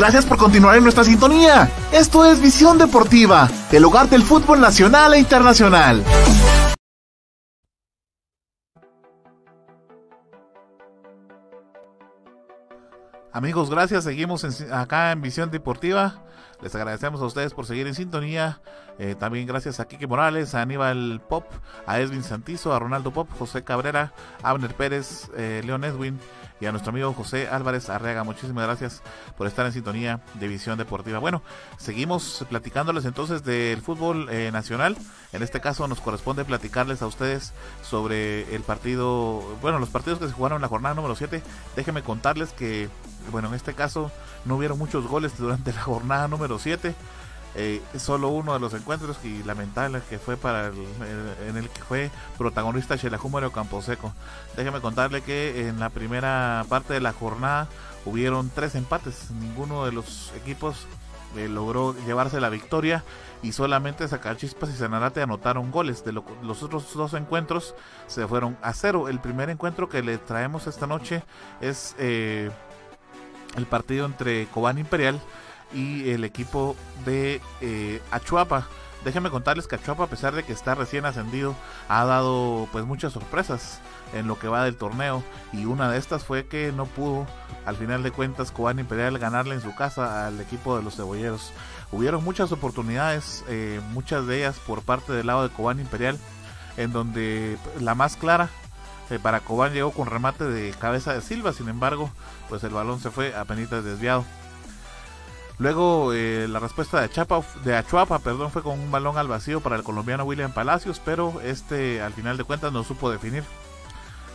Gracias por continuar en nuestra sintonía. Esto es Visión Deportiva, el hogar del fútbol nacional e internacional. Amigos, gracias. Seguimos acá en Visión Deportiva. Les agradecemos a ustedes por seguir en sintonía. Eh, también gracias a Kike Morales, a Aníbal Pop, a Edwin Santizo, a Ronaldo Pop, José Cabrera, Abner Pérez, eh, León Edwin y a nuestro amigo José Álvarez Arreaga. Muchísimas gracias por estar en sintonía de Visión Deportiva. Bueno, seguimos platicándoles entonces del fútbol eh, nacional. En este caso nos corresponde platicarles a ustedes sobre el partido, bueno, los partidos que se jugaron en la jornada número 7. Déjenme contarles que, bueno, en este caso no hubieron muchos goles durante la jornada número 7. Eh, solo uno de los encuentros y lamentable que fue para el, el- en el que fue protagonista Xelajúmero Camposeco. Déjeme contarle que en la primera parte de la jornada hubieron tres empates. Ninguno de los equipos eh, logró llevarse la victoria y solamente Zacachispas y Sanarate anotaron goles. De lo- los otros dos encuentros se fueron a cero. El primer encuentro que le traemos esta noche es eh, el partido entre Cobán Imperial y el equipo de eh, Achuapa. Déjenme contarles que Achuapa, a pesar de que está recién ascendido, ha dado pues muchas sorpresas en lo que va del torneo. Y una de estas fue que no pudo, al final de cuentas, Cobán Imperial ganarle en su casa al equipo de los cebolleros. Hubieron muchas oportunidades, eh, muchas de ellas por parte del lado de Cobán Imperial, en donde la más clara eh, para Cobán llegó con remate de cabeza de Silva, sin embargo, pues el balón se fue apenas desviado. Luego eh, la respuesta de, Achapa, de Achuapa perdón, fue con un balón al vacío para el colombiano William Palacios, pero este al final de cuentas no supo definir.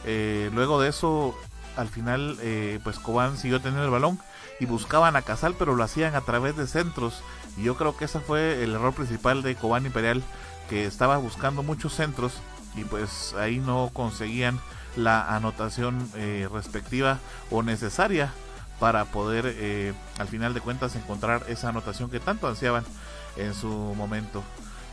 Eh, luego de eso al final eh, pues Cobán siguió teniendo el balón y buscaban a Casal pero lo hacían a través de centros y yo creo que ese fue el error principal de Cobán Imperial que estaba buscando muchos centros y pues ahí no conseguían la anotación eh, respectiva o necesaria para poder eh, al final de cuentas encontrar esa anotación que tanto ansiaban en su momento.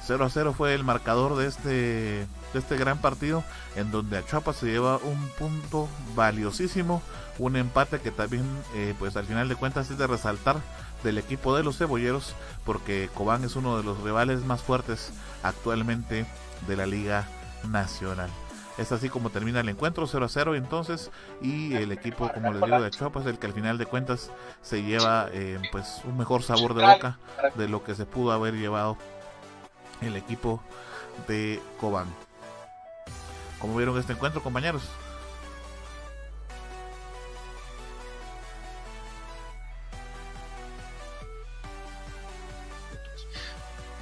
0 a 0 fue el marcador de este, este gran partido en donde Achuapa se lleva un punto valiosísimo, un empate que también eh, pues al final de cuentas es de resaltar del equipo de los cebolleros porque Cobán es uno de los rivales más fuertes actualmente de la Liga Nacional. Es así como termina el encuentro 0 a 0 entonces y el equipo como les digo de Chuapa es el que al final de cuentas se lleva eh, pues un mejor sabor de boca de lo que se pudo haber llevado el equipo de Cobán. ¿Cómo vieron este encuentro compañeros?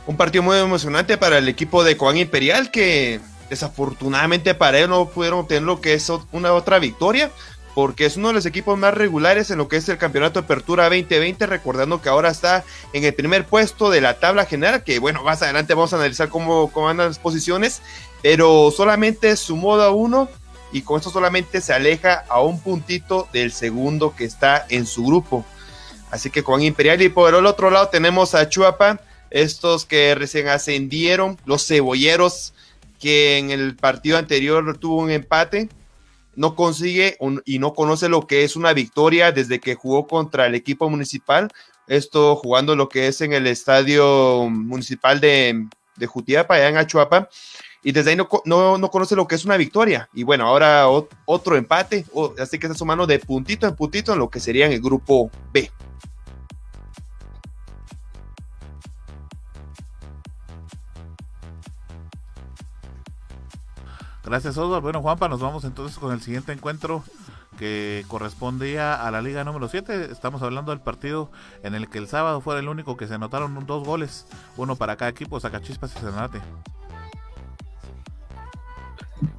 Un partido muy emocionante para el equipo de Cobán Imperial que desafortunadamente para ellos no pudieron obtener lo que es una otra victoria, porque es uno de los equipos más regulares en lo que es el Campeonato de Apertura 2020, recordando que ahora está en el primer puesto de la tabla general, que bueno, más adelante vamos a analizar cómo, cómo andan las posiciones, pero solamente sumó a uno y con esto solamente se aleja a un puntito del segundo que está en su grupo. Así que con Imperial y por el otro lado tenemos a Chuapa, estos que recién ascendieron, los cebolleros que en el partido anterior tuvo un empate, no consigue y no conoce lo que es una victoria desde que jugó contra el equipo municipal, esto jugando lo que es en el estadio municipal de, de Jutiapa, allá en Achuapa, y desde ahí no, no, conoce lo que es una victoria. Y bueno, ahora otro empate, así que está sumando de puntito en puntito en lo que sería en el grupo B. Gracias, Oswald. Bueno, Juanpa, nos vamos entonces con el siguiente encuentro que correspondía a la liga número 7. Estamos hablando del partido en el que el sábado fue el único que se anotaron dos goles, uno para cada equipo, Sacachispas y Sanarate.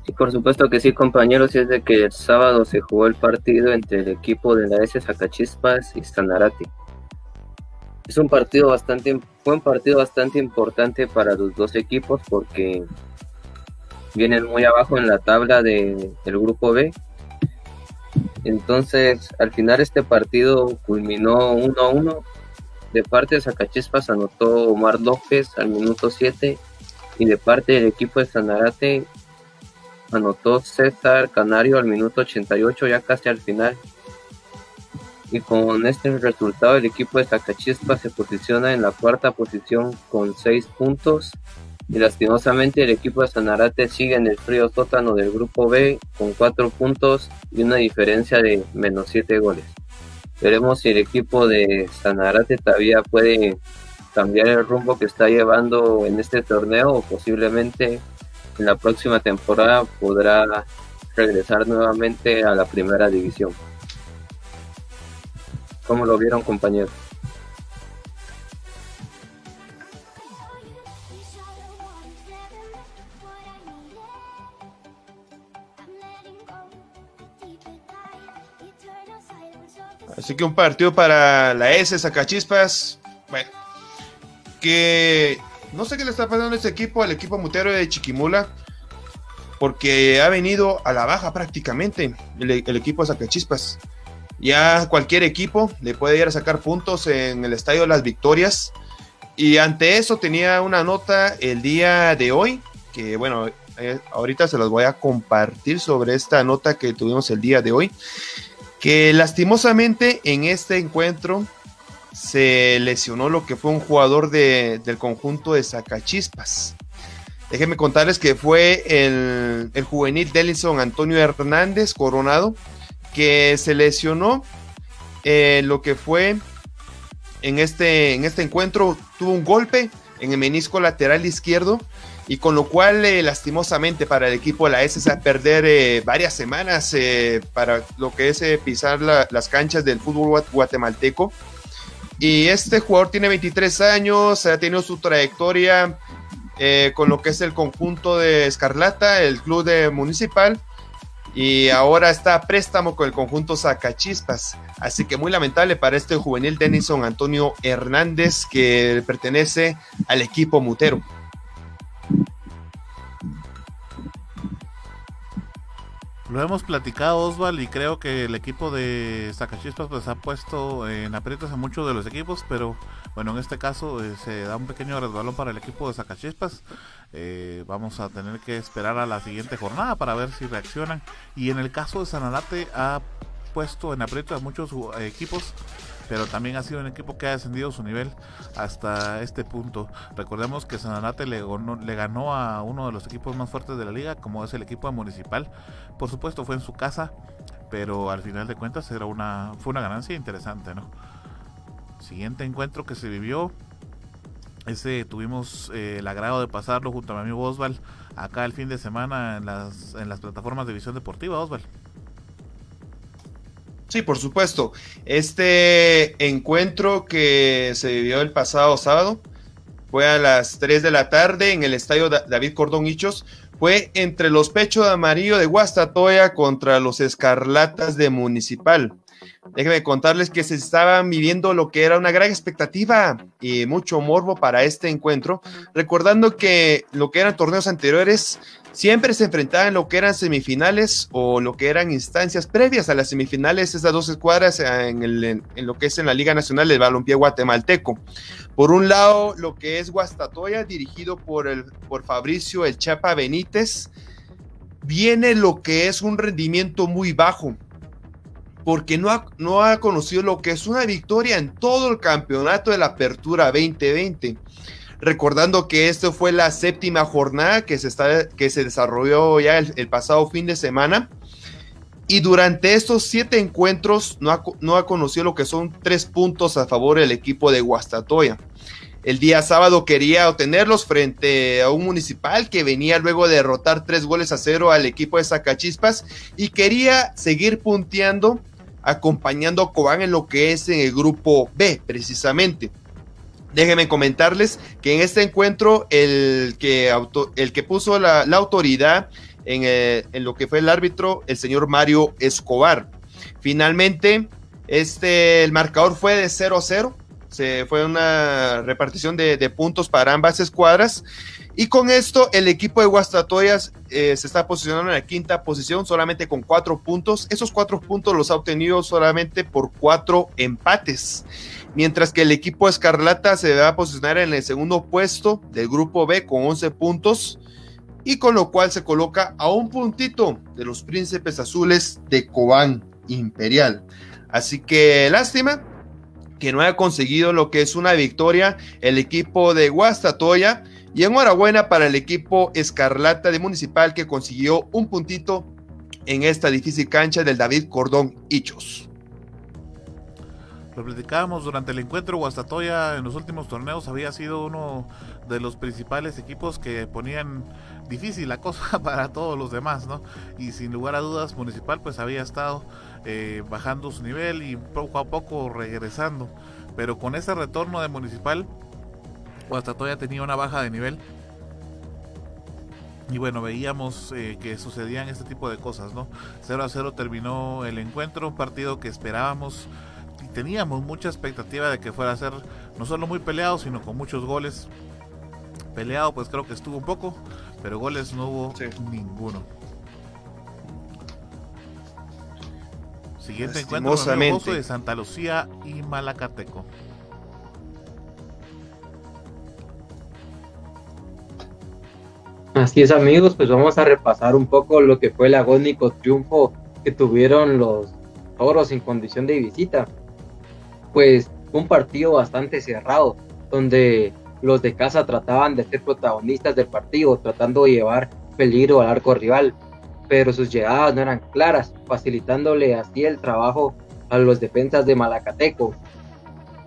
Sí, por supuesto que sí, compañeros, y es de que el sábado se jugó el partido entre el equipo de la S Sacachispas y Sanarate. Es un partido bastante, fue un partido bastante importante para los dos equipos porque vienen muy abajo en la tabla de, del grupo B. Entonces, al final este partido culminó 1 a 1. De parte de Zacachispas anotó Omar López al minuto 7 y de parte del equipo de Sanarate anotó César Canario al minuto 88, ya casi al final. Y con este resultado el equipo de Zacachispas se posiciona en la cuarta posición con 6 puntos y lastimosamente el equipo de Sanarate sigue en el frío sótano del grupo B con cuatro puntos y una diferencia de menos siete goles. Veremos si el equipo de Sanarate todavía puede cambiar el rumbo que está llevando en este torneo o posiblemente en la próxima temporada podrá regresar nuevamente a la primera división. ¿Cómo lo vieron compañeros? Así que un partido para la S, Sacachispas. Bueno, que no sé qué le está pasando a este equipo, al equipo mutero de Chiquimula, porque ha venido a la baja prácticamente el, equipo de Sacachispas. Ya cualquier equipo le puede ir a sacar puntos en el estadio de las victorias. Y ante eso tenía una nota el día de hoy, que bueno, eh, ahorita se las voy a compartir sobre esta nota que tuvimos el día de hoy que lastimosamente en este encuentro se lesionó lo que fue un jugador del conjunto de Zacachispas. Déjenme contarles que fue el, juvenil Delison Antonio Hernández Coronado, que se lesionó eh, lo que fue en este, en este encuentro, tuvo un golpe en el menisco lateral izquierdo y con lo cual eh, lastimosamente para el equipo de la S a perder eh, varias semanas eh, para lo que es pisar las canchas del fútbol guatemalteco. Y este jugador tiene 23 años, ha tenido su trayectoria con lo que es el conjunto de Escarlata, el club de municipal. y ahora está a préstamo con el conjunto Zacachispas. Así que muy lamentable para este juvenil Denison Antonio Hernández que pertenece al equipo mutero. Lo hemos platicado, Osval, y creo que el equipo de Zacachispas pues ha puesto en aprietos a muchos de los equipos, pero bueno, en este caso eh, se da un pequeño resbalón para el equipo de Zacachispas. Eh, vamos a tener que esperar a la siguiente jornada para ver si reaccionan. Y en el caso de Sanalate ha puesto en aprietos a muchos equipos pero también ha sido un equipo que ha descendido su nivel hasta este punto. Recordemos que Sanarate le le ganó a uno de los equipos más fuertes de la liga, como es el equipo de Municipal. Por supuesto fue en su casa, pero al final de cuentas era una, fue una ganancia interesante, ¿no? Siguiente encuentro que se vivió, ese tuvimos eh, el agrado de pasarlo junto a mi amigo Osval acá el fin de semana en las, en las plataformas de visión deportiva, Osval. Sí, por supuesto. Este encuentro que se vivió el pasado sábado fue a las 3 de la tarde en el estadio David Cordón Hichos. Fue entre los pechos de amarillo de Guastatoya contra los escarlatas de Municipal. Déjenme contarles que se estaban viviendo lo que era una gran expectativa y mucho morbo para este encuentro, recordando que lo que eran torneos anteriores siempre se enfrentaban en lo que eran semifinales o lo que eran instancias previas a las semifinales, esas dos escuadras en, en, lo que es en la Liga Nacional del Balompié Guatemalteco. Por un lado, lo que es Guastatoya, dirigido por, el, por Fabricio El Chapa Benítez, viene lo que es un rendimiento muy bajo, porque no ha, no ha conocido lo que es una victoria en todo el campeonato de la Apertura 2020 recordando que esto fue la séptima jornada que se, está, que se desarrolló ya el, pasado fin de semana. Y durante estos siete encuentros no ha, no ha conocido lo que son tres puntos a favor del equipo de Guastatoya. El día sábado quería obtenerlos frente a un municipal que venía luego de derrotar tres goles a cero al equipo de Zacachispas y quería seguir punteando, acompañando a Cobán en lo que es en el grupo B, precisamente. Déjenme comentarles que en este encuentro el que, el que puso la, autoridad eh, en, lo que fue el árbitro, el señor Mario Escobar. Finalmente, este, el marcador fue de 0-0. Se fue una repartición de, puntos para ambas escuadras. Y con esto, el equipo de Guastatoyas eh, se está posicionando en la quinta posición, solamente con cuatro puntos. Esos cuatro puntos los ha obtenido solamente por cuatro empates mientras que el equipo Escarlata se va a posicionar en el segundo puesto del grupo B con 11 puntos y con lo cual se coloca a un puntito de los príncipes azules de Cobán Imperial. Así que lástima que no haya conseguido lo que es una victoria el equipo de Guastatoya y enhorabuena para el equipo Escarlata de Municipal que consiguió un puntito en esta difícil cancha del David Cordón Hichos. Lo platicábamos durante el encuentro, Guastatoya en los últimos torneos había sido uno de los principales equipos que ponían difícil la cosa para todos los demás, ¿no? Y sin lugar a dudas, Municipal pues había estado eh, bajando su nivel y poco a poco regresando. Pero con ese retorno de Municipal, Guastatoya tenía una baja de nivel. Y bueno, veíamos eh, que sucedían este tipo de cosas, ¿no? 0 a 0 terminó el encuentro, un partido que esperábamos teníamos mucha expectativa de que fuera a ser no solo muy peleado, sino con muchos goles. Peleado, pues creo que estuvo un poco, pero goles no hubo ninguno. Siguiente encuentro de Santa Lucía y Malacateco. Así es amigos, pues vamos a repasar un poco lo que fue el agónico triunfo que tuvieron los toros en condición de visita pues un partido bastante cerrado, donde los de casa trataban de ser protagonistas del partido, tratando de llevar peligro al arco rival, pero sus llegadas no eran claras, facilitándole así el trabajo a los defensas de Malacateco.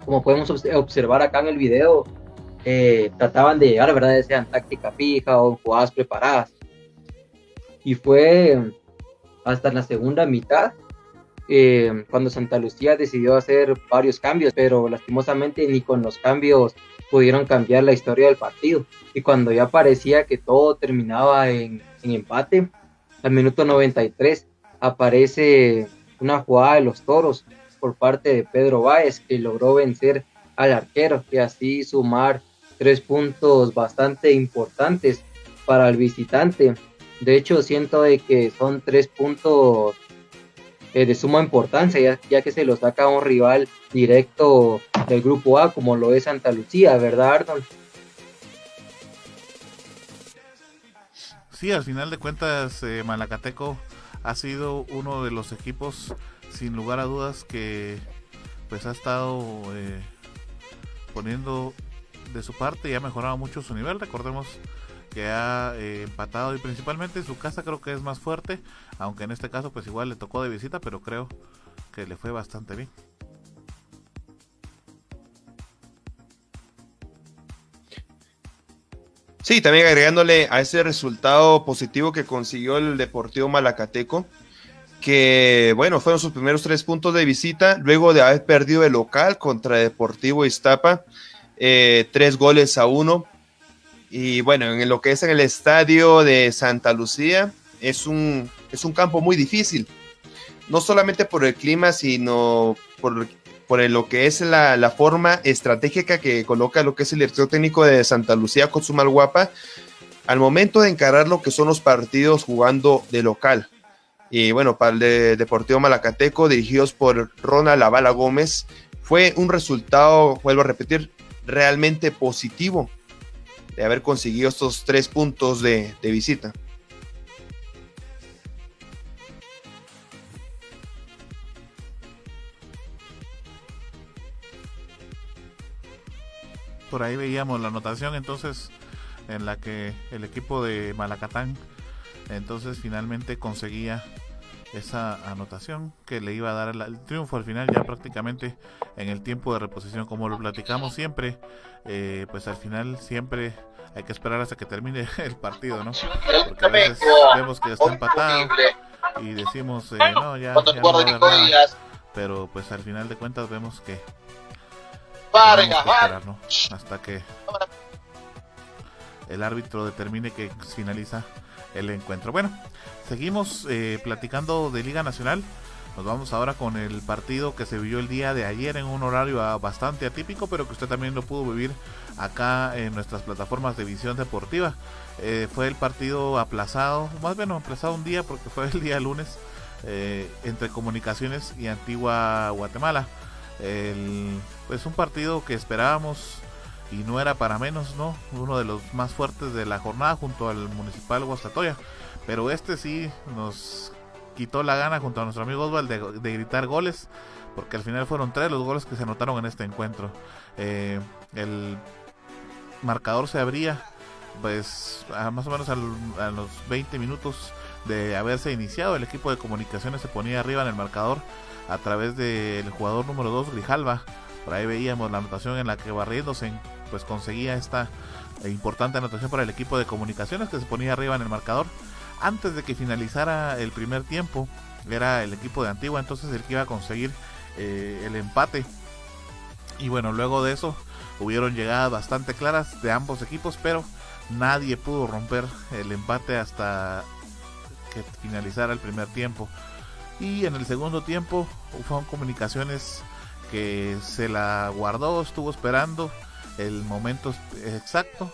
Como podemos observar acá en el video, eh, trataban de llegar, ¿verdad? Sean táctica fija o jugadas preparadas. Y fue hasta la segunda mitad eh, cuando Santa Lucía decidió hacer varios cambios, pero lastimosamente ni con los cambios pudieron cambiar la historia del partido. Y cuando ya parecía que todo terminaba en, empate, al minuto 93 aparece una jugada de los toros por parte de Pedro Báez que logró vencer al arquero y así sumar tres puntos bastante importantes para el visitante. De hecho, siento de que son tres puntos eh, de suma importancia, ya, que se lo saca un rival directo del grupo A, como lo es Santa Lucía, ¿verdad, Arnold? Sí, al final de cuentas, eh, Malacateco ha sido uno de los equipos, sin lugar a dudas, que pues ha estado eh, poniendo de su parte y ha mejorado mucho su nivel. Recordemos que ha eh, empatado y principalmente su casa creo que es más fuerte, aunque en este caso pues igual le tocó de visita, pero creo que le fue bastante bien. Sí, también agregándole a ese resultado positivo que consiguió el Deportivo Malacateco, que bueno, fueron sus primeros tres puntos de visita, luego de haber perdido el local contra Deportivo Iztapa, eh, tres goles a uno. Y bueno, en lo que es en el estadio de Santa Lucía, es un, es un campo muy difícil, no solamente por el clima, sino por, por lo que es la, la, forma estratégica que coloca lo que es el director técnico de Santa Lucía con su Malguapa al momento de encarar lo que son los partidos jugando de local. Y bueno, para el Deportivo Malacateco, dirigidos por Ronald Lavala Gómez, fue un resultado, vuelvo a repetir, realmente positivo de haber conseguido estos tres puntos de, de visita. Por ahí veíamos la anotación entonces en la que el equipo de Malacatán entonces finalmente conseguía esa anotación que le iba a dar el, triunfo al final ya prácticamente en el tiempo de reposición como lo platicamos siempre eh, pues al final siempre hay que esperar hasta que termine el partido no porque a veces vemos que está empatado y decimos eh, no ya, ya no nada. pero pues al final de cuentas vemos que, que esperar, ¿no? hasta que el árbitro determine que finaliza el encuentro. Bueno, seguimos eh, platicando de Liga Nacional. Nos vamos ahora con el partido que se vivió el día de ayer en un horario ah, bastante atípico, pero que usted también lo pudo vivir acá en nuestras plataformas de visión deportiva. Eh, fue el partido aplazado, más bien aplazado un día porque fue el día lunes eh, entre Comunicaciones y Antigua Guatemala. El, pues un partido que esperábamos y no era para menos, ¿no? Uno de los más fuertes de la jornada junto al Municipal Guastatoya. Pero este sí nos quitó la gana junto a nuestro amigo Oswald de, gritar goles, porque al final fueron tres los goles que se anotaron en este encuentro. Eh, el marcador se abría, pues más o menos a los 20 minutos de haberse iniciado, el equipo de comunicaciones se ponía arriba en el marcador a través del jugador número 2, Grijalva. Por ahí veíamos la anotación en la que barriéndose pues conseguía esta importante anotación para el equipo de comunicaciones que se ponía arriba en el marcador. Antes de que finalizara el primer tiempo, era el equipo de Antigua entonces el que iba a conseguir eh, el empate. Y bueno, luego de eso hubieron llegadas bastante claras de ambos equipos, pero nadie pudo romper el empate hasta que finalizara el primer tiempo. Y en el segundo tiempo fueron comunicaciones que se la guardó, estuvo esperando el momento exacto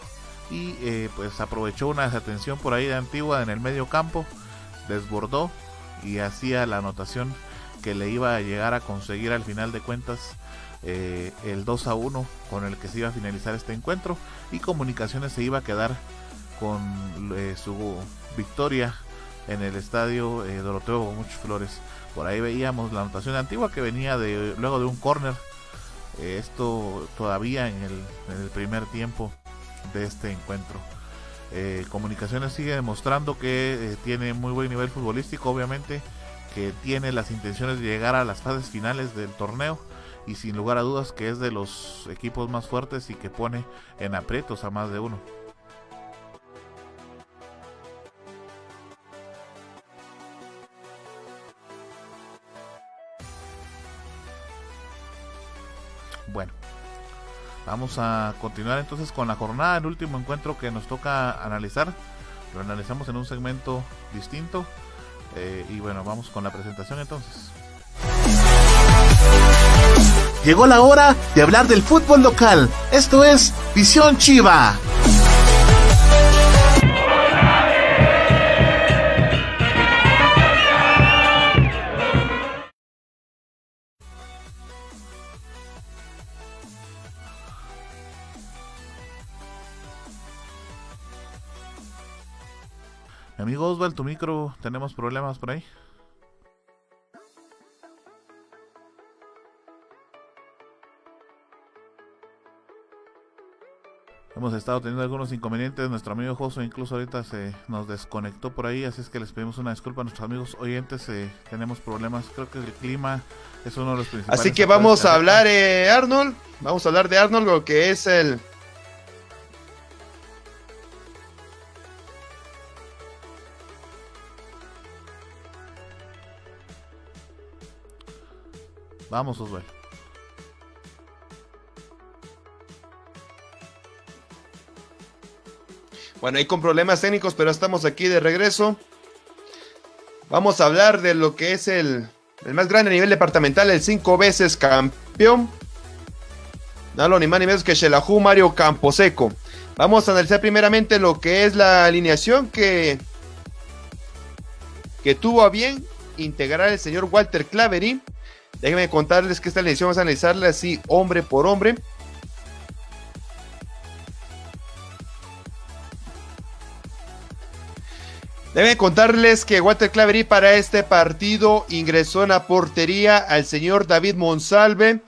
y eh, pues aprovechó una desatención por ahí de Antigua en el medio campo, desbordó y hacía la anotación que le iba a llegar a conseguir al final de cuentas eh, el 2 a 1 con el que se iba a finalizar este encuentro y Comunicaciones se iba a quedar con eh, su victoria en el estadio Doroteo Muchos Flores. Por ahí veíamos la anotación Antigua que venía de luego de un córner esto todavía en el, primer tiempo de este encuentro. Eh, Comunicaciones sigue demostrando que eh, tiene muy buen nivel futbolístico, obviamente, que tiene las intenciones de llegar a las fases finales del torneo y sin lugar a dudas que es de los equipos más fuertes y que pone en aprietos a más de uno. Bueno, vamos a continuar entonces con la jornada, el último encuentro que nos toca analizar. Lo analizamos en un segmento distinto. Eh, y bueno, vamos con la presentación entonces. Llegó la hora de hablar del fútbol local. Esto es Visión Chiva. Amigo Osval, tu micro, tenemos problemas por ahí. Hemos estado teniendo algunos inconvenientes. Nuestro amigo Josué incluso ahorita se nos desconectó por ahí, así es que les pedimos una disculpa a nuestros amigos oyentes. Eh, tenemos problemas, creo que el clima es uno de los principales. Así que vamos a hablar, eh, Arnold. Vamos a hablar de Arnold, lo que es el Vamos, Osvaldo. Bueno, hay con problemas técnicos, pero estamos aquí de regreso. Vamos a hablar de lo que es el, el más grande a nivel departamental, el cinco veces campeón. No, ni más ni menos que Shelahu Mario Camposeco. Vamos a analizar primeramente lo que es la alineación que, que tuvo a bien integrar el señor Walter Clavery. Déjenme contarles que esta alineación vamos a analizarla así hombre por hombre. Deben contarles que Walter Clavery para este partido ingresó en la portería al señor David Monsalve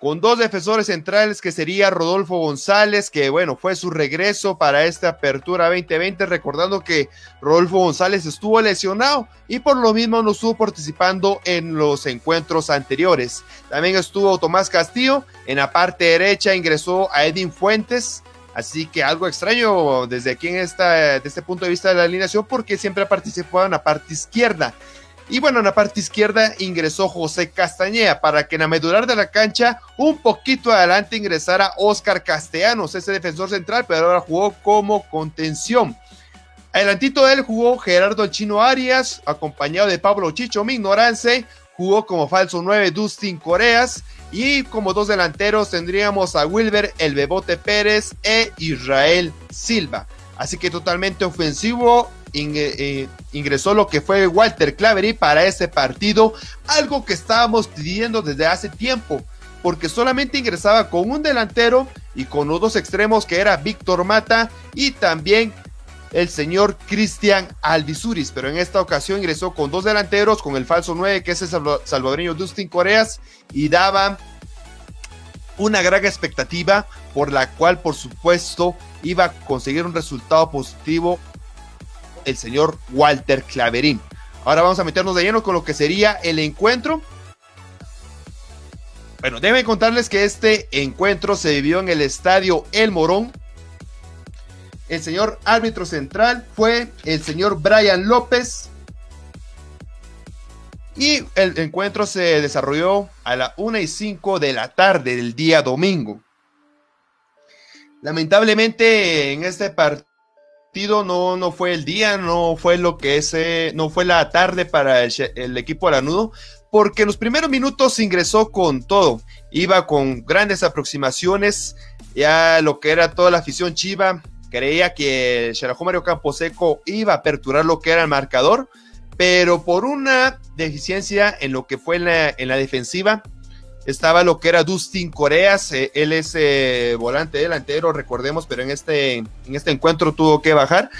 con dos defensores centrales que sería Rodolfo González, que bueno, fue su regreso para esta apertura 2020, recordando que Rodolfo González estuvo lesionado y por lo mismo no estuvo participando en los encuentros anteriores. También estuvo Tomás Castillo, en la parte derecha ingresó a Edwin Fuentes, Así que algo extraño desde aquí en esta, desde este punto de vista de la alineación, porque siempre ha participado en la parte izquierda. Y bueno, en la parte izquierda ingresó José Castañeda para que en la medular de la cancha, un poquito adelante ingresara Oscar Castellanos, ese defensor central, pero ahora jugó como contención. Adelantito de él jugó Gerardo Chino Arias, acompañado de Pablo Chicho Mignorance, jugó como falso 9 Dustin Coreas y como dos delanteros tendríamos a Wilber El Bebote Pérez e Israel Silva. Así que totalmente ofensivo ingresó lo que fue Walter Clavery para ese partido, algo que estábamos pidiendo desde hace tiempo, porque solamente ingresaba con un delantero y con los dos extremos que era Víctor Mata y también el señor Cristian Alvisuris, pero en esta ocasión ingresó con dos delanteros, con el falso 9 que es el salvadoreño Dustin Coreas y daba una gran expectativa por la cual por supuesto iba a conseguir un resultado positivo el señor Walter Claverín. Ahora vamos a meternos de lleno con lo que sería el encuentro. Bueno, deben contarles que este encuentro se vivió en el estadio El Morón, el señor árbitro central fue el señor Brian López. Y el encuentro se desarrolló a las 1 y 5 de la tarde del día domingo. Lamentablemente en este partido no, no fue el día, no fue lo que ese, no fue la tarde para el, el equipo aranudo, porque en los primeros minutos ingresó con todo. Iba con grandes aproximaciones, ya lo que era toda la afición chiva creía que Sherajo Mario Camposeco iba a aperturar lo que era el marcador, pero por una deficiencia en lo que fue en la, defensiva, estaba lo que era Dustin Coreas, eh, él es eh, volante delantero, recordemos, pero en este, en este encuentro tuvo que bajar,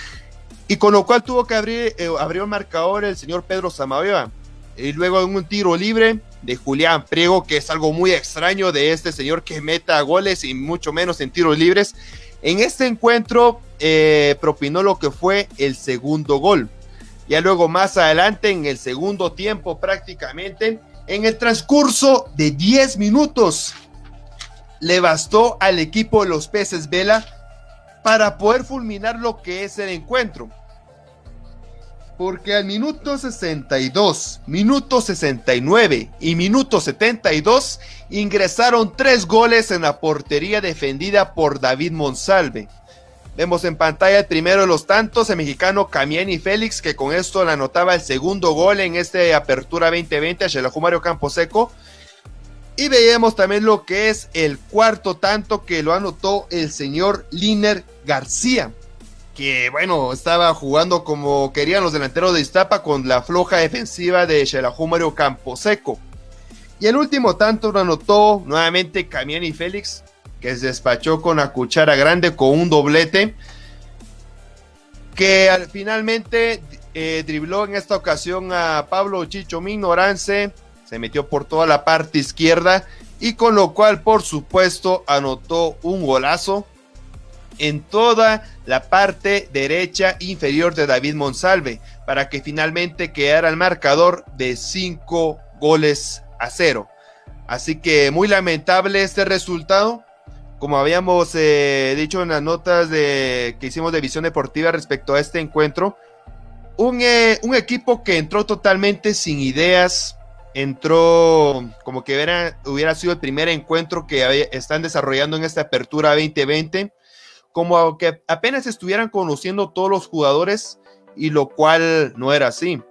y con lo cual tuvo que abrir, eh, abrió el marcador el señor Pedro Samayoa. Y luego en un tiro libre de Julián Priego, que es algo muy extraño de este señor que meta goles y mucho menos en tiros libres. En este encuentro eh, propinó lo que fue el segundo gol. Ya luego más adelante, en el segundo tiempo prácticamente, en el transcurso de 10 minutos, le bastó al equipo de los peces Vela para poder fulminar lo que es el encuentro. Porque al minuto 62, minuto 69 y minuto 72 ingresaron tres goles en la portería defendida por David Monsalve. Vemos en pantalla el primero de los tantos, el mexicano Camieni Félix, que con esto le anotaba el segundo gol en esta apertura 2020 a Xelajú Mario Camposeco. Y veíamos también lo que es el cuarto tanto que lo anotó el señor Liner García, que bueno, estaba jugando como querían los delanteros de Iztapa con la floja defensiva de Xelajú Mario Camposeco. Y el último tanto lo anotó nuevamente Camieni Félix, que se despachó con la cuchara grande con un doblete, que finalmente eh, dribló en esta ocasión a Pablo Chicho Minorance, se metió por toda la parte izquierda y con lo cual por supuesto anotó un golazo en toda la parte derecha inferior de David Monsalve para que finalmente quedara el marcador de 5 goles a 0. Así que muy lamentable este resultado como habíamos eh, dicho en las notas de, que hicimos de visión deportiva respecto a este encuentro, un, eh, un equipo que entró totalmente sin ideas, entró como que hubiera, hubiera sido el primer encuentro que están desarrollando en esta apertura 2020, como que apenas estuvieran conociendo todos los jugadores y lo cual no era así.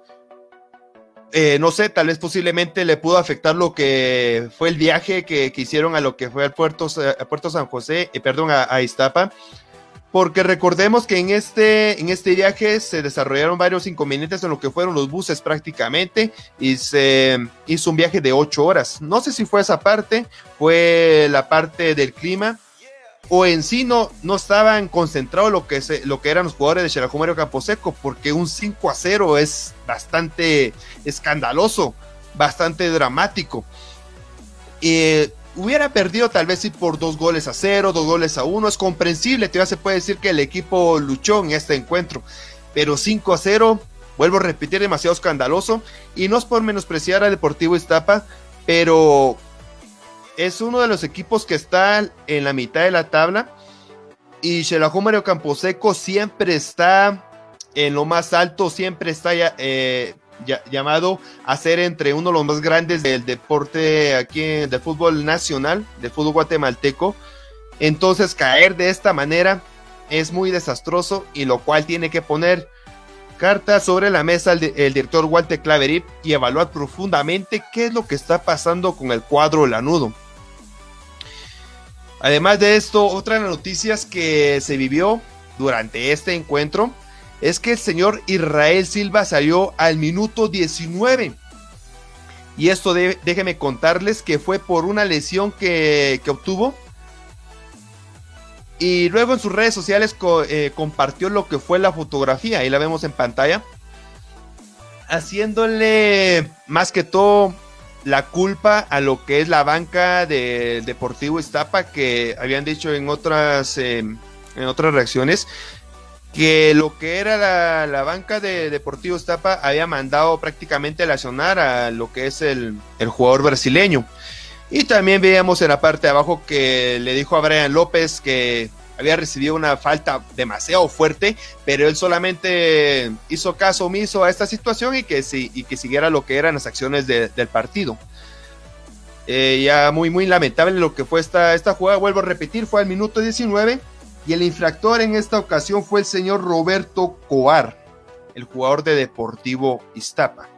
Eh, no sé, tal vez posiblemente le pudo afectar lo que fue el viaje que, hicieron a lo que fue al puerto, a puerto San José, eh, perdón, a, Iztapa, porque recordemos que en este, en este viaje se desarrollaron varios inconvenientes en lo que fueron los buses prácticamente y se hizo un viaje de ocho horas. No sé si fue esa parte, fue la parte del clima o en sí no, no estaban concentrados lo que, se, lo que eran los jugadores de Xelajú Mario Camposeco, porque un 5 a 0 es bastante escandaloso, bastante dramático. Eh, hubiera perdido tal vez sí por dos goles a cero, dos goles a uno, es comprensible, todavía se puede decir que el equipo luchó en este encuentro, pero 5 a 0, vuelvo a repetir, demasiado escandaloso, y no es por menospreciar al Deportivo Iztapa, pero es uno de los equipos que está en la mitad de la tabla. Y Xelajú Mario Camposeco siempre está en lo más alto, siempre está eh, llamado a ser entre uno de los más grandes del deporte aquí de fútbol nacional, de fútbol guatemalteco. Entonces caer de esta manera es muy desastroso y lo cual tiene que poner carta sobre la mesa el, el director Walter Claverip y evaluar profundamente qué es lo que está pasando con el cuadro lanudo. Además de esto, otra de las noticias que se vivió durante este encuentro es que el señor Israel Silva salió al minuto 19. Y esto déjenme contarles que fue por una lesión que, obtuvo. Y luego en sus redes sociales eh, compartió lo que fue la fotografía. Ahí la vemos en pantalla. Haciéndole más que todo la culpa a lo que es la banca de Deportivo Iztapa, que habían dicho en otras, em, en otras reacciones que lo que era la, banca de Deportivo Iztapa había mandado prácticamente a sonar a lo que es el, el jugador brasileño. Y también veíamos en la parte de abajo que le dijo a Brian López que había recibido una falta demasiado fuerte, pero él solamente hizo caso omiso a esta situación y que, y que siguiera lo que eran las acciones del partido. Eh, ya muy, muy lamentable lo que fue esta, esta jugada, vuelvo a repetir, fue al minuto 19 y el infractor en esta ocasión fue el señor Roberto Coar, el jugador de Deportivo Iztapa.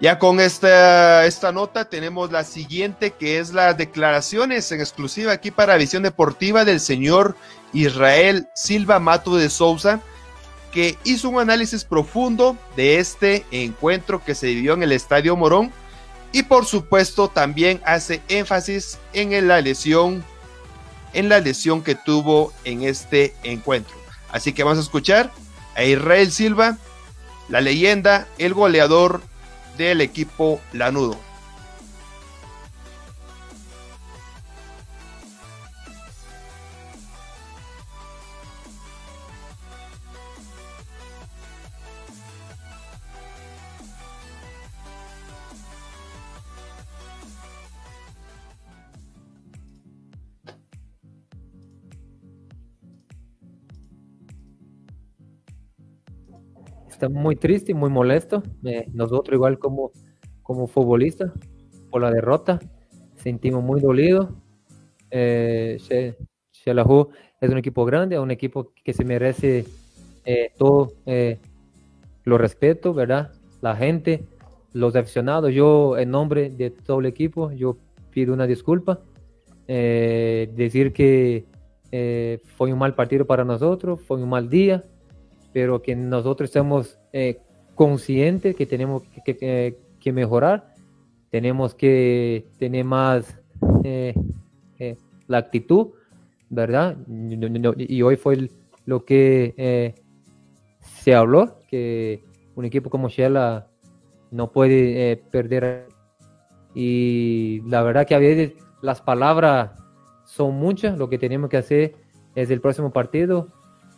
Ya con esta, esta nota tenemos la siguiente, que es las declaraciones en exclusiva aquí para Visión Deportiva del señor Israel Silva Mato de Souza, que hizo un análisis profundo de este encuentro que se vivió en el Estadio Morón y por supuesto también hace énfasis en la lesión en la lesión que tuvo en este encuentro. Así que vamos a escuchar a Israel Silva, la leyenda, el goleador del equipo Lanudo. Muy triste y muy molesto. nosotros igual como, como futbolista por la derrota, sentimos muy dolido. Eh, es un equipo grande, un equipo que se merece eh, todo eh, lo respeto, ¿verdad? La gente, los aficionados, yo en nombre de todo el equipo, yo pido una disculpa, eh, decir que fue un mal partido para nosotros, fue un mal día, pero que nosotros estamos conscientes que tenemos que, mejorar, tenemos que tener más la actitud, ¿verdad? Y hoy fue lo que se habló que un equipo como Shella no puede eh, perder. Y la verdad que a veces las palabras son muchas. Lo que tenemos que hacer es el próximo partido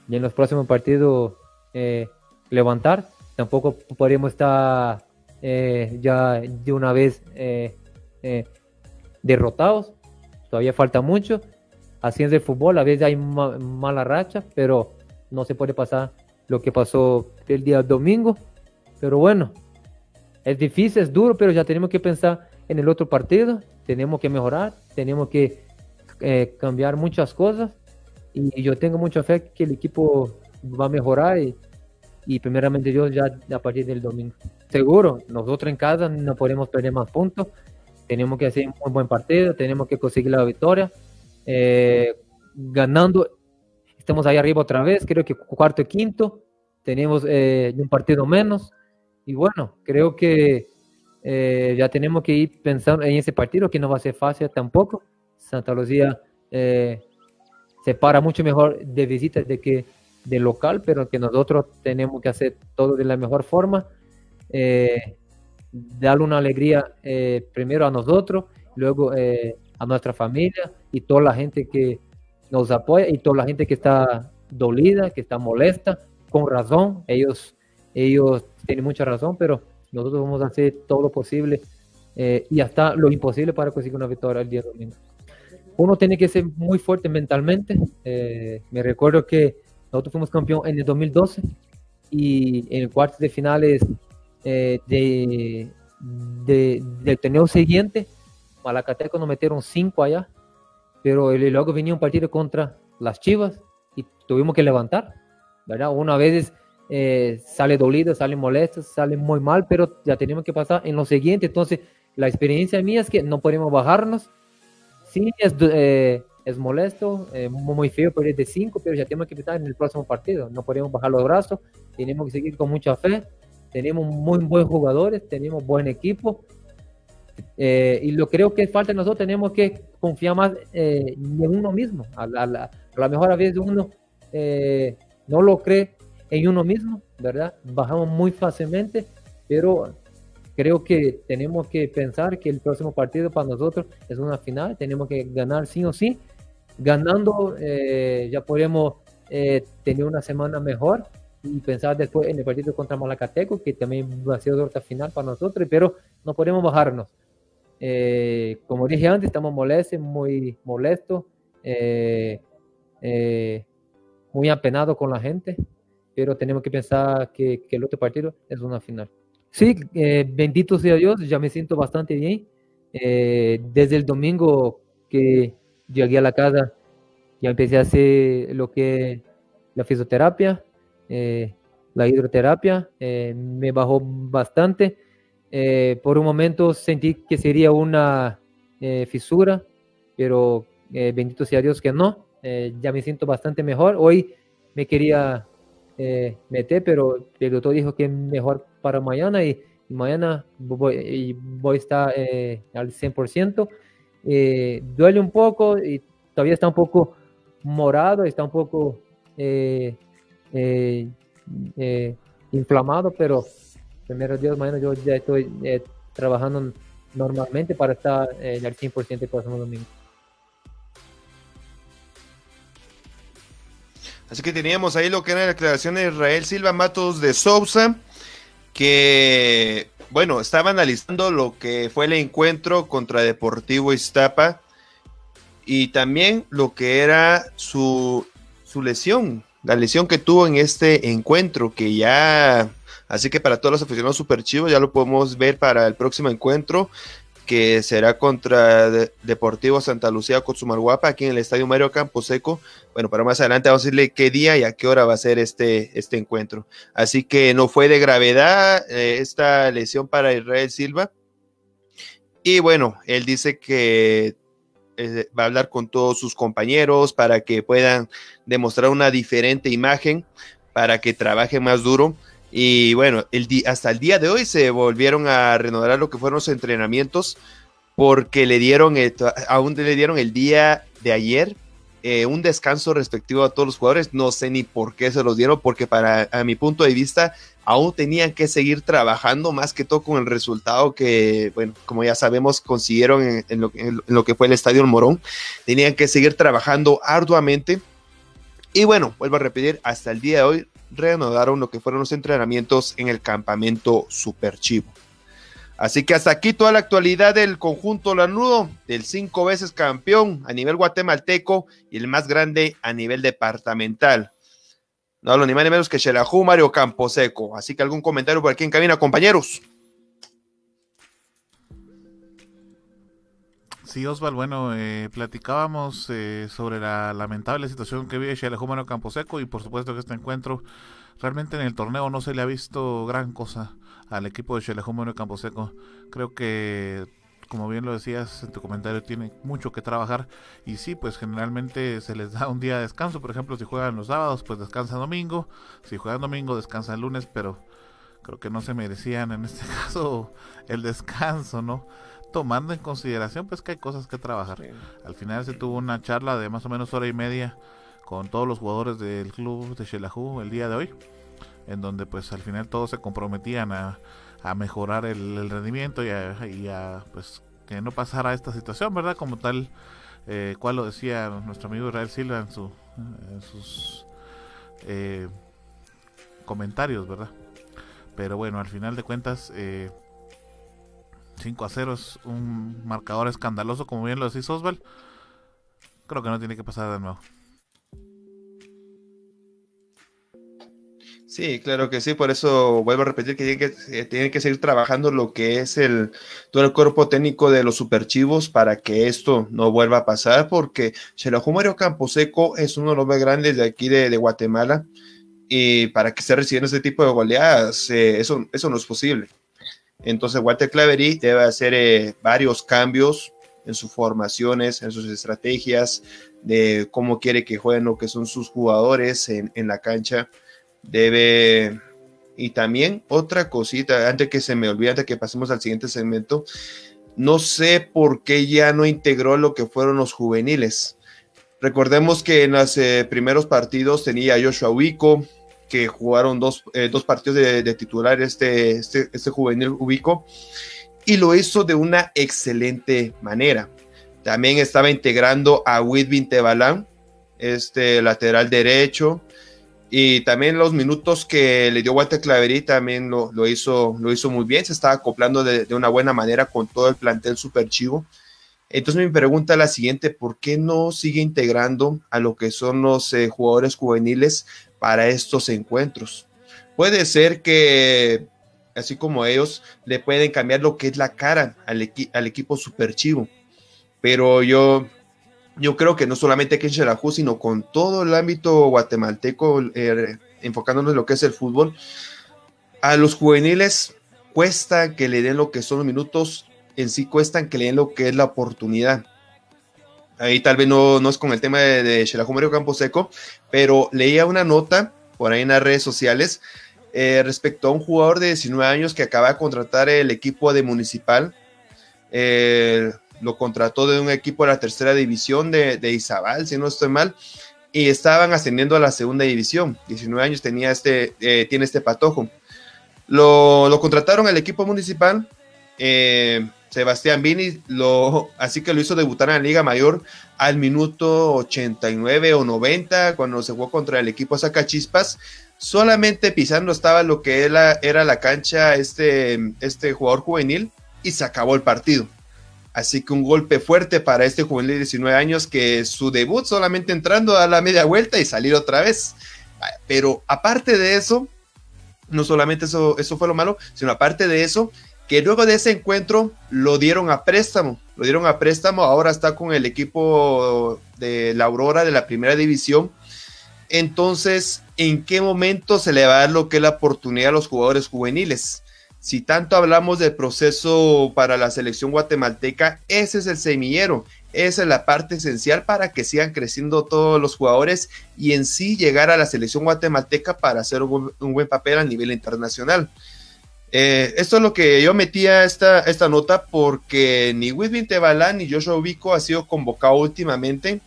y en los próximos partidos eh, levantar. Tampoco podríamos estar eh, ya de una vez derrotados. Todavía falta mucho. Así es el fútbol. A veces hay mala racha, pero no se puede pasar lo que pasó el día domingo. Pero bueno, es difícil, es duro, pero ya tenemos que pensar en el otro partido. Tenemos que mejorar, tenemos que eh, cambiar muchas cosas. Y, yo tengo mucha fe que el equipo va a mejorar y, y primeramente yo ya a partir del domingo. Seguro, nosotros en casa no podemos perder más puntos. Tenemos que hacer un buen partido, tenemos que conseguir la victoria. Eh, ganando estamos ahí arriba otra vez, creo que cuarto y quinto, tenemos eh, un partido menos, y bueno, creo que eh, ya tenemos que ir pensando en ese partido, que no va a ser fácil tampoco. Santa Lucía eh, se para mucho mejor de visitas de que de local, pero que nosotros tenemos que hacer todo de la mejor forma, darle una alegría primero a nosotros, luego a nuestra familia y toda la gente que nos apoya y toda la gente que está dolida, que está molesta, con razón, ellos, ellos tienen mucha razón, pero nosotros vamos a hacer todo lo posible eh, y hasta lo imposible para conseguir una victoria el día domingo. Uno tiene que ser muy fuerte mentalmente. Eh, me recuerdo que nosotros fuimos campeón en el 2012 y en el cuarto de finales eh, de, de, del torneo siguiente, Malacateco nos metieron cinco allá pero luego venía un partido contra las Chivas y tuvimos que levantar, ¿verdad? Una vez eh, sale dolido, sale molesto, sale muy mal, pero ya tenemos que pasar en lo siguiente. Entonces, la experiencia mía es que no podemos bajarnos. Sí, es, eh, es molesto, eh, muy feo perder de cinco, pero ya tenemos que empezar en el próximo partido. No podemos bajar los brazos, tenemos que seguir con mucha fe. Tenemos muy buenos jugadores, tenemos buen equipo eh, y lo creo que falta nosotros, tenemos que confiar más eh, en uno mismo. A la, mejor a uno no lo cree en uno mismo, ¿verdad? Bajamos muy fácilmente, pero creo que tenemos que pensar que el próximo partido para nosotros es una final, tenemos que ganar sí o sí. Ganando ya podemos tener una semana mejor y pensar después en el partido contra Malacateco, que también va a ser otra final para nosotros, pero no podemos bajarnos. Eh, como dije antes, estamos molestos, muy molestos, eh, eh, muy apenados con la gente, pero tenemos que pensar que, el otro partido es una final. Sí, bendito sea Dios, ya me siento bastante bien. desde el domingo que llegué a la casa, ya empecé a hacer lo que la fisioterapia, la hidroterapia, me bajó bastante eh, por un momento sentí que sería una eh, fisura, pero eh, bendito sea Dios que no. ya me siento bastante mejor. Hoy me quería meter, pero el doctor dijo que mejor para mañana y, mañana voy, voy, a estar al 100%. Duele un poco y todavía está un poco morado, está un poco inflamado, pero primero Dios, mañana yo ya estoy eh, trabajando normalmente para estar el 100% el próximo domingo. Así que teníamos ahí lo que era la declaración de Israel Silva Matos de Sousa, que, bueno, estaba analizando lo que fue el encuentro contra Deportivo Iztapa y también lo que era su, su lesión, la lesión que tuvo en este encuentro, que ya Así que para todos los aficionados super chivos ya lo podemos ver para el próximo encuentro. Que será contra Deportivo Santa Lucía Cotzumalguapa aquí en el Estadio Mario Camposeco. Bueno, para más adelante vamos a decirle qué día y a qué hora va a ser este, este encuentro. Así que no fue de gravedad eh, esta lesión para Israel Silva. Y bueno, él dice que eh, va a hablar con todos sus compañeros para que puedan demostrar una diferente imagen, para que trabaje más duro. Y bueno, el hasta el día de hoy se volvieron a renovar lo que fueron los entrenamientos porque le dieron, aún le dieron el día de ayer eh, un descanso respectivo a todos los jugadores. No sé ni por qué se los dieron, porque para a mi punto de vista aún tenían que seguir trabajando más que todo con el resultado que, bueno, como ya sabemos, consiguieron en, lo, que fue el Estadio Morón. Tenían que seguir trabajando arduamente. Y bueno, vuelvo a repetir, hasta el día de hoy reanudaron lo que fueron los entrenamientos en el campamento Super Chivo. Así que hasta aquí toda la actualidad del conjunto lanudo, del cinco veces campeón a nivel guatemalteco y el más grande a nivel departamental. No hablo ni más ni menos que Xelajú Mario Camposeco. Así que algún comentario por aquí en cabina, compañeros. Sí, Osval, bueno, eh, platicábamos eh, sobre la lamentable situación que vive Xelajú Mario Camposeco y por supuesto que este encuentro realmente en el torneo no se le ha visto gran cosa al equipo de Xelajú Mario Camposeco. Creo que como bien lo decías en tu comentario, tiene mucho que trabajar. Y sí, pues generalmente se les da un día de descanso. Por ejemplo, si juegan los sábados, pues descansa domingo. Si juegan domingo, descansa el lunes. Pero creo que no se merecían en este caso el descanso, ¿no? Tomando en consideración, pues que hay cosas que trabajar. Al final se tuvo una charla de más o menos hora y media con todos los jugadores del club de Shelahu el día de hoy. En donde, pues al final todos se comprometían a a mejorar el, rendimiento y a, pues que no pasara esta situación, ¿verdad? Como tal, eh, cual lo decía nuestro amigo Israel Silva en, su, en sus eh, comentarios, ¿verdad? Pero bueno, al final de cuentas, eh, 5 a 0 es un marcador escandaloso, como bien lo decís Osval. Creo que no tiene que pasar de nuevo. Sí, claro que sí, por eso vuelvo a repetir que tienen que, eh, que seguir trabajando lo que es el todo el cuerpo técnico de los superchivos para que esto no vuelva a pasar, porque Xelajú Mario Camposeco es uno de los más grandes de aquí de, Guatemala, y para que esté recibiendo este tipo de goleadas, eh, eso, eso no es posible. Entonces, Walter Clavery debe hacer eh, varios cambios en sus formaciones, en sus estrategias, de cómo quiere que jueguen lo que son sus jugadores en, en la cancha debe... Y también otra cosita, antes que se me olvide, antes que pasemos al siguiente segmento, no sé por qué ya no integró lo que fueron los juveniles. Recordemos que en los eh, primeros partidos tenía a Joshua Ubico, que jugaron dos, eh, partidos de, titular este, este, este, juvenil Ubico, y lo hizo de una excelente manera. También estaba integrando a Whitby Tebalán, este lateral derecho, y también los minutos que le dio Walter Claverí también lo, hizo, lo hizo muy bien, se estaba acoplando de, una buena manera con todo el plantel super chivo. Entonces mi pregunta es la siguiente, ¿por qué no sigue integrando a lo que son los eh, jugadores juveniles para estos encuentros? Puede ser que, así como ellos, le pueden cambiar lo que es la cara al, al equipo super chivo, pero yo yo creo que no solamente aquí en Xelajú, sino con todo el ámbito guatemalteco, eh, enfocándonos en lo que es el fútbol, a los juveniles cuesta que le den lo que son los minutos, en sí cuestan que le den lo que es la oportunidad. Ahí tal vez no, no es con el tema de, de Xelajú Mario Camposeco, pero leía una nota por ahí en las redes sociales eh, respecto a un jugador de 19 años que acaba de contratar el equipo de Municipal. Eh, lo contrató de un equipo de la tercera división de, Izabal, si no estoy mal, y estaban ascendiendo a la segunda división. 19 años tenía este, eh, tiene este patojo. Lo, lo, contrataron al equipo municipal, eh, Sebastián Vini, lo, así que lo hizo debutar en la Liga Mayor al minuto 89 o 90, cuando se jugó contra el equipo Sacachispas. Solamente pisando estaba lo que era, era la cancha este, este jugador juvenil y se acabó el partido. Así que un golpe fuerte para este juvenil de 19 años que su debut solamente entrando a la media vuelta y salir otra vez. Pero aparte de eso, no solamente eso, eso fue lo malo, sino aparte de eso, que luego de ese encuentro lo dieron a préstamo, lo dieron a préstamo, ahora está con el equipo de la Aurora de la primera división. Entonces, ¿en qué momento se le va a dar lo que es la oportunidad a los jugadores juveniles? Si tanto hablamos del proceso para la selección guatemalteca, ese es el semillero, esa es la parte esencial para que sigan creciendo todos los jugadores y en sí llegar a la selección guatemalteca para hacer un, buen papel a nivel internacional. Eh, esto es lo que yo metía esta, esta nota porque ni Whitby Tebalán ni Joshua Ubico ha sido convocado últimamente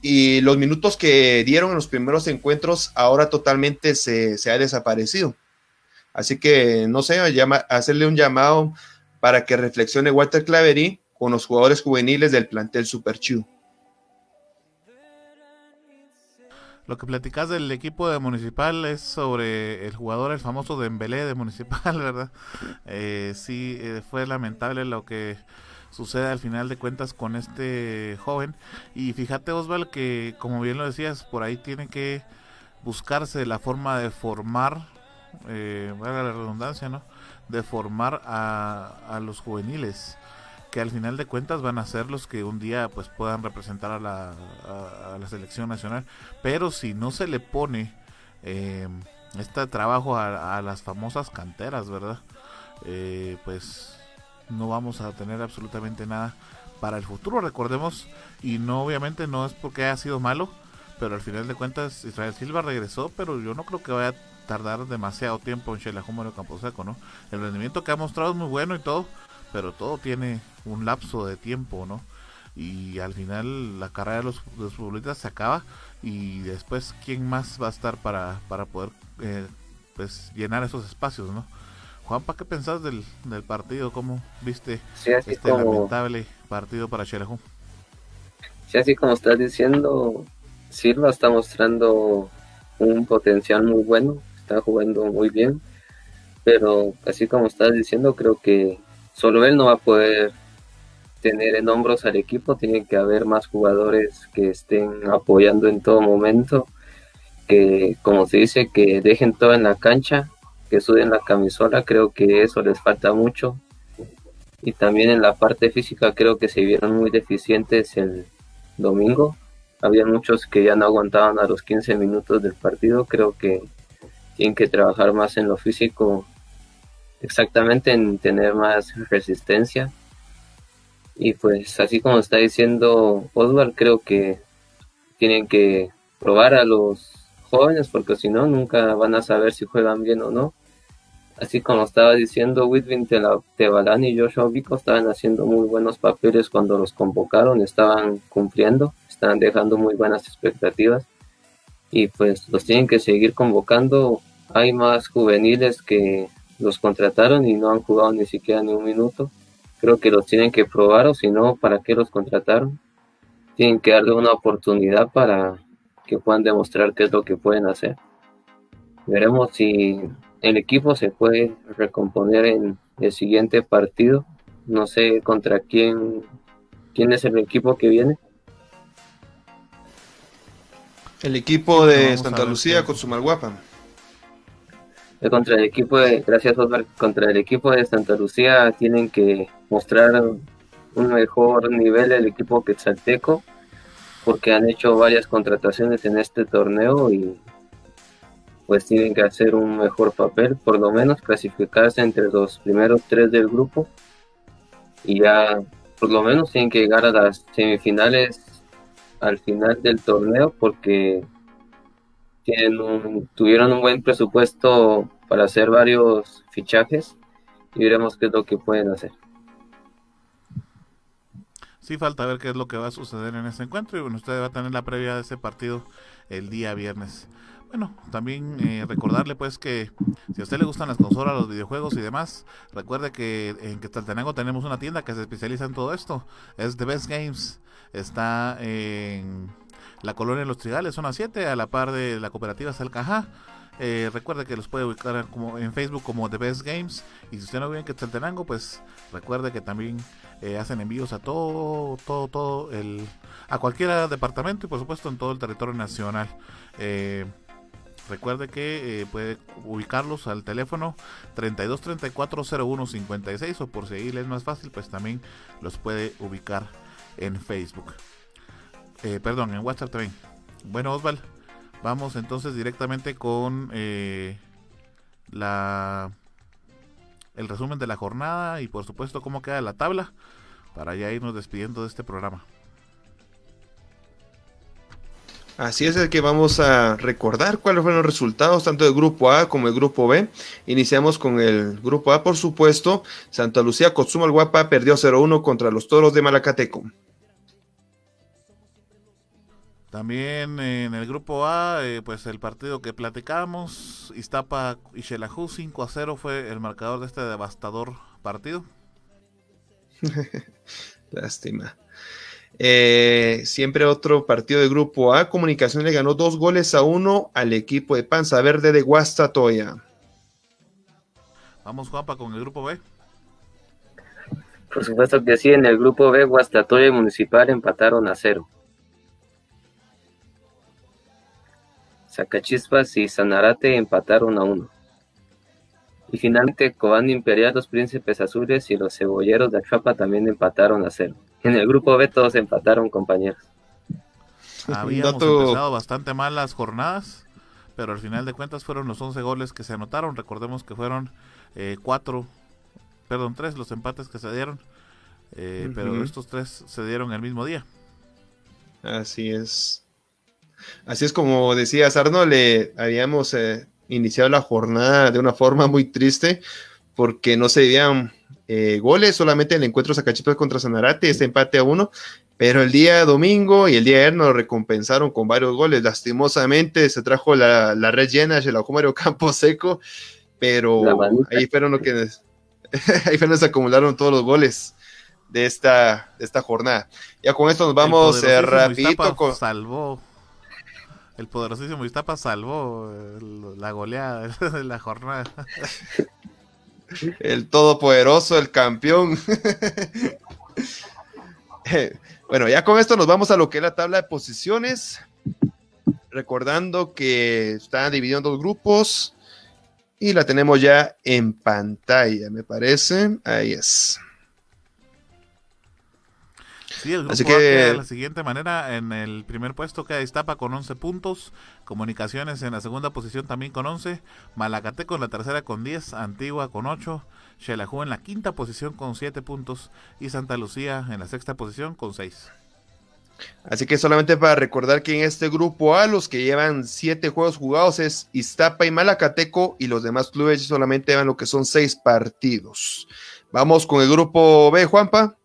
y los minutos que dieron en los primeros encuentros ahora totalmente se, se ha desaparecido. Así que, no sé, llama, hacerle un llamado para que reflexione Walter Clavery con los jugadores juveniles del plantel Super Chiu. Lo que platicas del equipo de Municipal es sobre el jugador, el famoso Dembélé de Municipal, ¿verdad? Eh, sí, eh, fue lamentable lo que sucede al final de cuentas con este joven. Y fíjate, Osval, que como bien lo decías, por ahí tiene que buscarse la forma de formar eh, la redundancia, ¿no? De formar a, a, los juveniles, que al final de cuentas van a ser los que un día pues puedan representar a la, a, selección nacional. Pero si no se le pone eh, este trabajo a, las famosas canteras, ¿verdad? Eh, pues no vamos a tener absolutamente nada para el futuro, recordemos, y no obviamente no es porque haya sido malo, pero al final de cuentas Israel Silva regresó, pero yo no creo que vaya tardar demasiado tiempo en Campo Camposeco, ¿no? El rendimiento que ha mostrado es muy bueno y todo, pero todo tiene un lapso de tiempo, ¿no? Y al final la carrera de los, futbolistas se acaba y después quién más va a estar para, para poder eh, pues llenar esos espacios, ¿no? Juanpa, ¿qué pensás del, del partido? ¿Cómo viste este lamentable partido para Xelajú? Sí, así como estás diciendo, Silva está mostrando un potencial muy bueno está jugando muy bien, pero así como estás diciendo, creo que solo él no va a poder tener en hombros al equipo, tiene que haber más jugadores que estén apoyando en todo momento, que como se dice, que dejen todo en la cancha, que suden la camisola, creo que eso les falta mucho. Y también en la parte física creo que se vieron muy deficientes el domingo. Había muchos que ya no aguantaban a los 15 minutos del partido. Creo que tienen que trabajar más en lo físico, exactamente en tener más resistencia. Y pues así como está diciendo Oswald, creo que tienen que probar a los jóvenes porque si no nunca van a saber si juegan bien o no. Así como estaba diciendo Whitwin Tebalán y Joshua Vico estaban haciendo muy buenos papeles cuando los convocaron, estaban cumpliendo, estaban dejando muy buenas expectativas y pues los tienen que seguir convocando. Hay más juveniles que los contrataron y no han jugado ni siquiera ni un minuto. Creo que los tienen que probar o si no, ¿para qué los contrataron? Tienen que darle una oportunidad para que puedan demostrar qué es lo que pueden hacer. Veremos si el equipo se puede recomponer en el siguiente partido. No sé contra quién, quién es el equipo que viene. El equipo de Santa Lucía con su Malguapa. Contra el equipo de, gracias Oscar, contra el equipo de Santa Lucía tienen que mostrar un mejor nivel el equipo quetzalteco porque han hecho varias contrataciones en este torneo y pues tienen que hacer un mejor papel, por lo menos clasificarse entre los primeros tres del grupo y ya por lo menos tienen que llegar a las semifinales al final del torneo porque tienen tuvieron un buen presupuesto para hacer varios fichajes y veremos qué es lo que pueden hacer. Sí, falta ver qué es lo que va a suceder en ese encuentro y bueno, usted va a tener la previa de ese partido el día viernes. Bueno, también eh, recordarle pues que si a usted le gustan las consolas, los videojuegos y demás, recuerde que en Quetzaltenango tenemos una tienda que se especializa en todo esto. Es The Best Games. Está en la colonia los Trigales, zona 7, a la par de la cooperativa Salcajá. Eh, recuerde que los puede ubicar como en Facebook como The Best Games. Y si usted no vive en Quetzaltenango, pues recuerde que también eh, hacen envíos a todo, todo, todo el, a cualquier departamento y por supuesto en todo el territorio nacional. Eh, Recuerde que eh, puede ubicarlos al teléfono 32340156 o por si ahí es más fácil, pues también los puede ubicar en Facebook. Eh, perdón, en WhatsApp también. Bueno, Osval, vamos entonces directamente con eh, la el resumen de la jornada y por supuesto cómo queda la tabla para ya irnos despidiendo de este programa. Así es el que vamos a recordar cuáles fueron los resultados tanto del grupo A como del grupo B. Iniciamos con el grupo A, por supuesto. Santa Lucía Cotzuma el Guapa perdió 0-1 contra los Toros de Malacateco. También en el grupo A, eh, pues el partido que platicamos, Iztapa y Xelajú 5 a 0 fue el marcador de este devastador partido. Lástima. Eh, siempre otro partido de grupo A. Comunicación le ganó dos goles a uno al equipo de Panza Verde de Guastatoya. Vamos, Juanpa, con el grupo B. Por supuesto que sí, en el grupo B, Guastatoya y Municipal empataron a cero. Sacachispas y Sanarate empataron a uno. Y finalmente Cobán Imperial, los Príncipes Azules y los Cebolleros de Achapa también empataron a cero. En el grupo B todos empataron, compañeros. Habíamos empezado bastante mal las jornadas, pero al final de cuentas fueron los 11 goles que se anotaron. Recordemos que fueron eh, cuatro, perdón, tres los empates que se dieron, eh, pero estos tres se dieron el mismo día. Así es. Así es como decías, Arno, le habíamos eh, iniciado la jornada de una forma muy triste porque no se veían eh, goles, solamente el encuentro Zacachipas contra Sanarate, este empate a uno, pero el día domingo y el día de ayer nos recompensaron con varios goles. Lastimosamente se trajo la, red llena, se la Mario Campo Seco, pero ahí fueron lo que ahí fueron se acumularon todos los goles de esta, de esta jornada. Ya con esto nos vamos eh, rapidito con salvó el poderosísimo Iztapa salvó la goleada de la jornada. El todopoderoso, el campeón. bueno, ya con esto nos vamos a lo que es la tabla de posiciones. Recordando que está dividido en dos grupos. Y la tenemos ya en pantalla, me parece. Ahí es. Sí, el grupo Así que... de la siguiente manera. En el primer puesto queda Iztapa con 11 puntos. Comunicaciones en la segunda posición también con 11. Malacateco en la tercera con 10. Antigua con 8. Xelajú en la quinta posición con 7 puntos. Y Santa Lucía en la sexta posición con 6. Así que solamente para recordar que en este grupo A los que llevan 7 juegos jugados es Iztapa y Malacateco y los demás clubes solamente llevan lo que son 6 partidos. Vamos con el grupo B, Juanpa.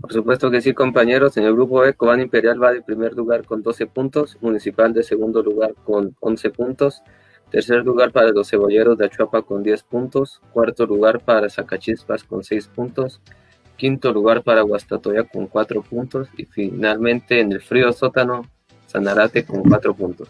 Por supuesto que sí, compañeros. En el grupo E, Cobán Imperial va de primer lugar con 12 puntos, Municipal de segundo lugar con 11 puntos, tercer lugar para los Cebolleros de Achuapa con 10 puntos, cuarto lugar para Zacachispas con 6 puntos, quinto lugar para Guastatoya con 4 puntos y finalmente en el frío sótano, Sanarate con 4 puntos.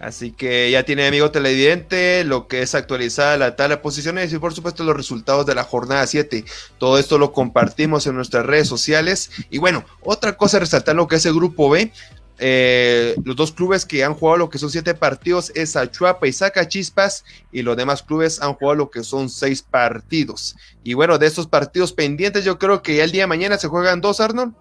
Así que ya tiene amigo televidente lo que es actualizada la tabla de posiciones y por supuesto los resultados de la jornada 7. Todo esto lo compartimos en nuestras redes sociales. Y bueno, otra cosa resaltar lo que es el grupo B. Eh, los dos clubes que han jugado lo que son siete partidos es Achuapa y Chispas y los demás clubes han jugado lo que son seis partidos. Y bueno, de estos partidos pendientes yo creo que ya el día de mañana se juegan dos, Arnold.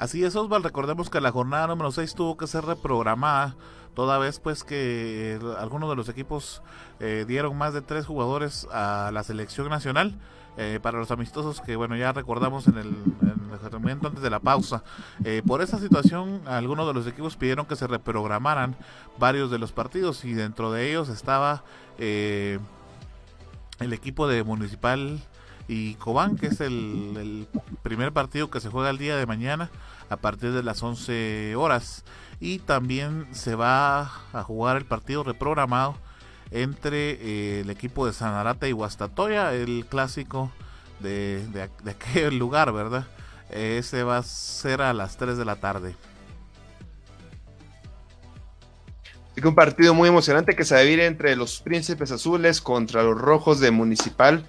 Así es, Osval, recordemos que la jornada número 6 tuvo que ser reprogramada, toda vez pues que algunos de los equipos eh, dieron más de tres jugadores a la selección nacional. Eh, para los amistosos que bueno ya recordamos en el, en momento antes de la pausa eh, por esa situación algunos de los equipos pidieron que se reprogramaran varios de los partidos y dentro de ellos estaba el equipo de Municipal y Cobán, que es el, primer partido que se juega el día de mañana a partir de las 11 horas. Y también se va a jugar el partido reprogramado entre eh, el equipo de Sanarate y Guastatoya, el clásico de, de, aquel lugar, ¿verdad? Ese va a ser a las 3 de la tarde. un partido muy emocionante que se va entre los Príncipes Azules contra los Rojos de Municipal.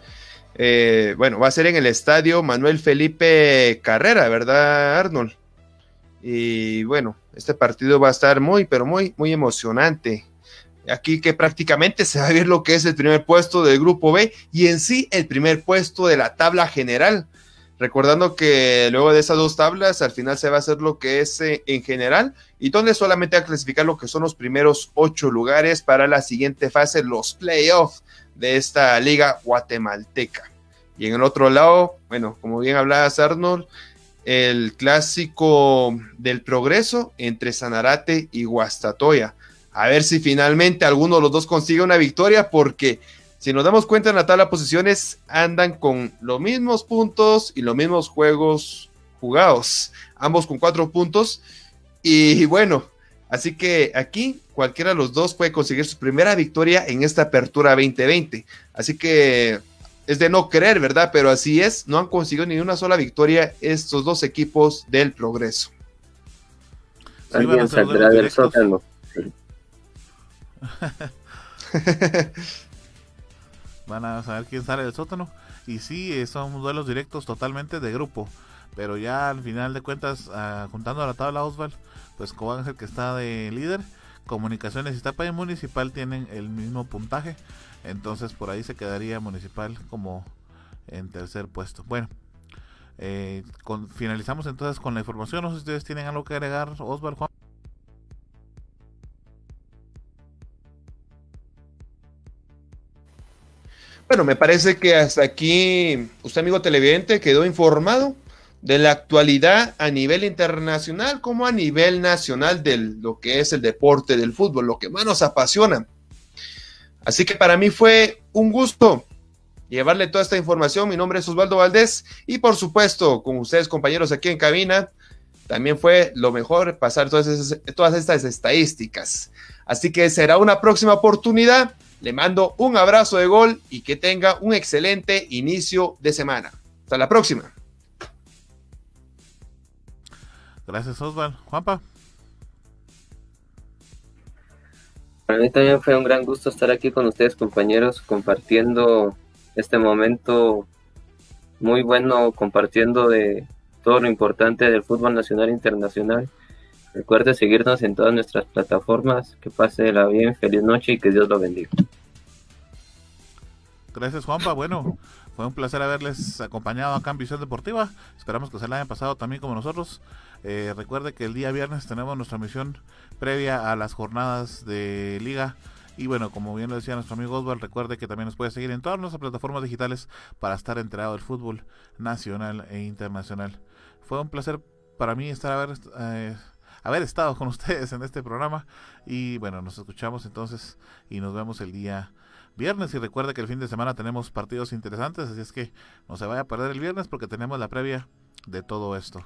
Eh, bueno, va a ser en el estadio Manuel Felipe Carrera, ¿verdad, Arnold? Y bueno, este partido va a estar muy, pero muy, muy emocionante. Aquí que prácticamente se va a ver lo que es el primer puesto del grupo B y en sí el primer puesto de la tabla general. Recordando que luego de esas dos tablas, al final se va a hacer lo que es eh, en general y donde solamente a clasificar lo que son los primeros ocho lugares para la siguiente fase, los playoffs de esta liga guatemalteca. Y en el otro lado, bueno, como bien hablabas Arnold, el clásico del progreso entre Sanarate y Guastatoya. A ver si finalmente alguno de los dos consigue una victoria, porque si nos damos cuenta en la tabla de posiciones, andan con los mismos puntos y los mismos juegos jugados, ambos con cuatro puntos. Y bueno, así que aquí cualquiera de los dos puede conseguir su primera victoria en esta apertura 2020. Así que es de no creer, ¿verdad? Pero así es, no han conseguido ni una sola victoria estos dos equipos del progreso. Alguien saldrá del sótano. Van a saber quién sale del sótano. Y sí, eh, son duelos directos totalmente de grupo. Pero ya al final de cuentas, uh, juntando la tabla Osval, pues Cobán es el que está de líder. Comunicaciones y Tapa Municipal tienen el mismo puntaje. Entonces por ahí se quedaría Municipal como en tercer puesto. Bueno, eh, finalizamos entonces con la información. No sé si ustedes tienen algo que agregar, Osvaldo Juan. Bueno, me parece que hasta aquí usted, amigo televidente, quedó informado de la actualidad a nivel internacional como a nivel nacional de lo que es el deporte del fútbol, lo que más nos apasiona. Así que para mí fue un gusto llevarle toda esta información. Mi nombre es Osvaldo Valdés y por supuesto con ustedes compañeros aquí en cabina, también fue lo mejor pasar todas, todas estas estadísticas. Así que será una próxima oportunidad le mando un abrazo de gol y que tenga un excelente inicio de semana. Hasta la próxima. Gracias, Osvaldo. Juanpa. Para mí también fue un gran gusto estar aquí con ustedes, compañeros, compartiendo este momento muy bueno, compartiendo de todo lo importante del fútbol nacional e internacional. Recuerde seguirnos en todas nuestras plataformas. Que pase la bien, feliz noche y que Dios lo bendiga. Gracias, Juanpa. Bueno, fue un placer haberles acompañado acá en Visión Deportiva. Esperamos que se la hayan pasado también como nosotros. Eh, recuerde que el día viernes tenemos nuestra misión previa a las jornadas de liga. Y bueno, como bien lo decía nuestro amigo Oswald, recuerde que también nos puede seguir en todas nuestras plataformas digitales para estar enterado del fútbol nacional e internacional. Fue un placer para mí estar a ver, eh, haber estado con ustedes en este programa. Y bueno, nos escuchamos entonces y nos vemos el día viernes. Y recuerde que el fin de semana tenemos partidos interesantes, así es que no se vaya a perder el viernes porque tenemos la previa de todo esto.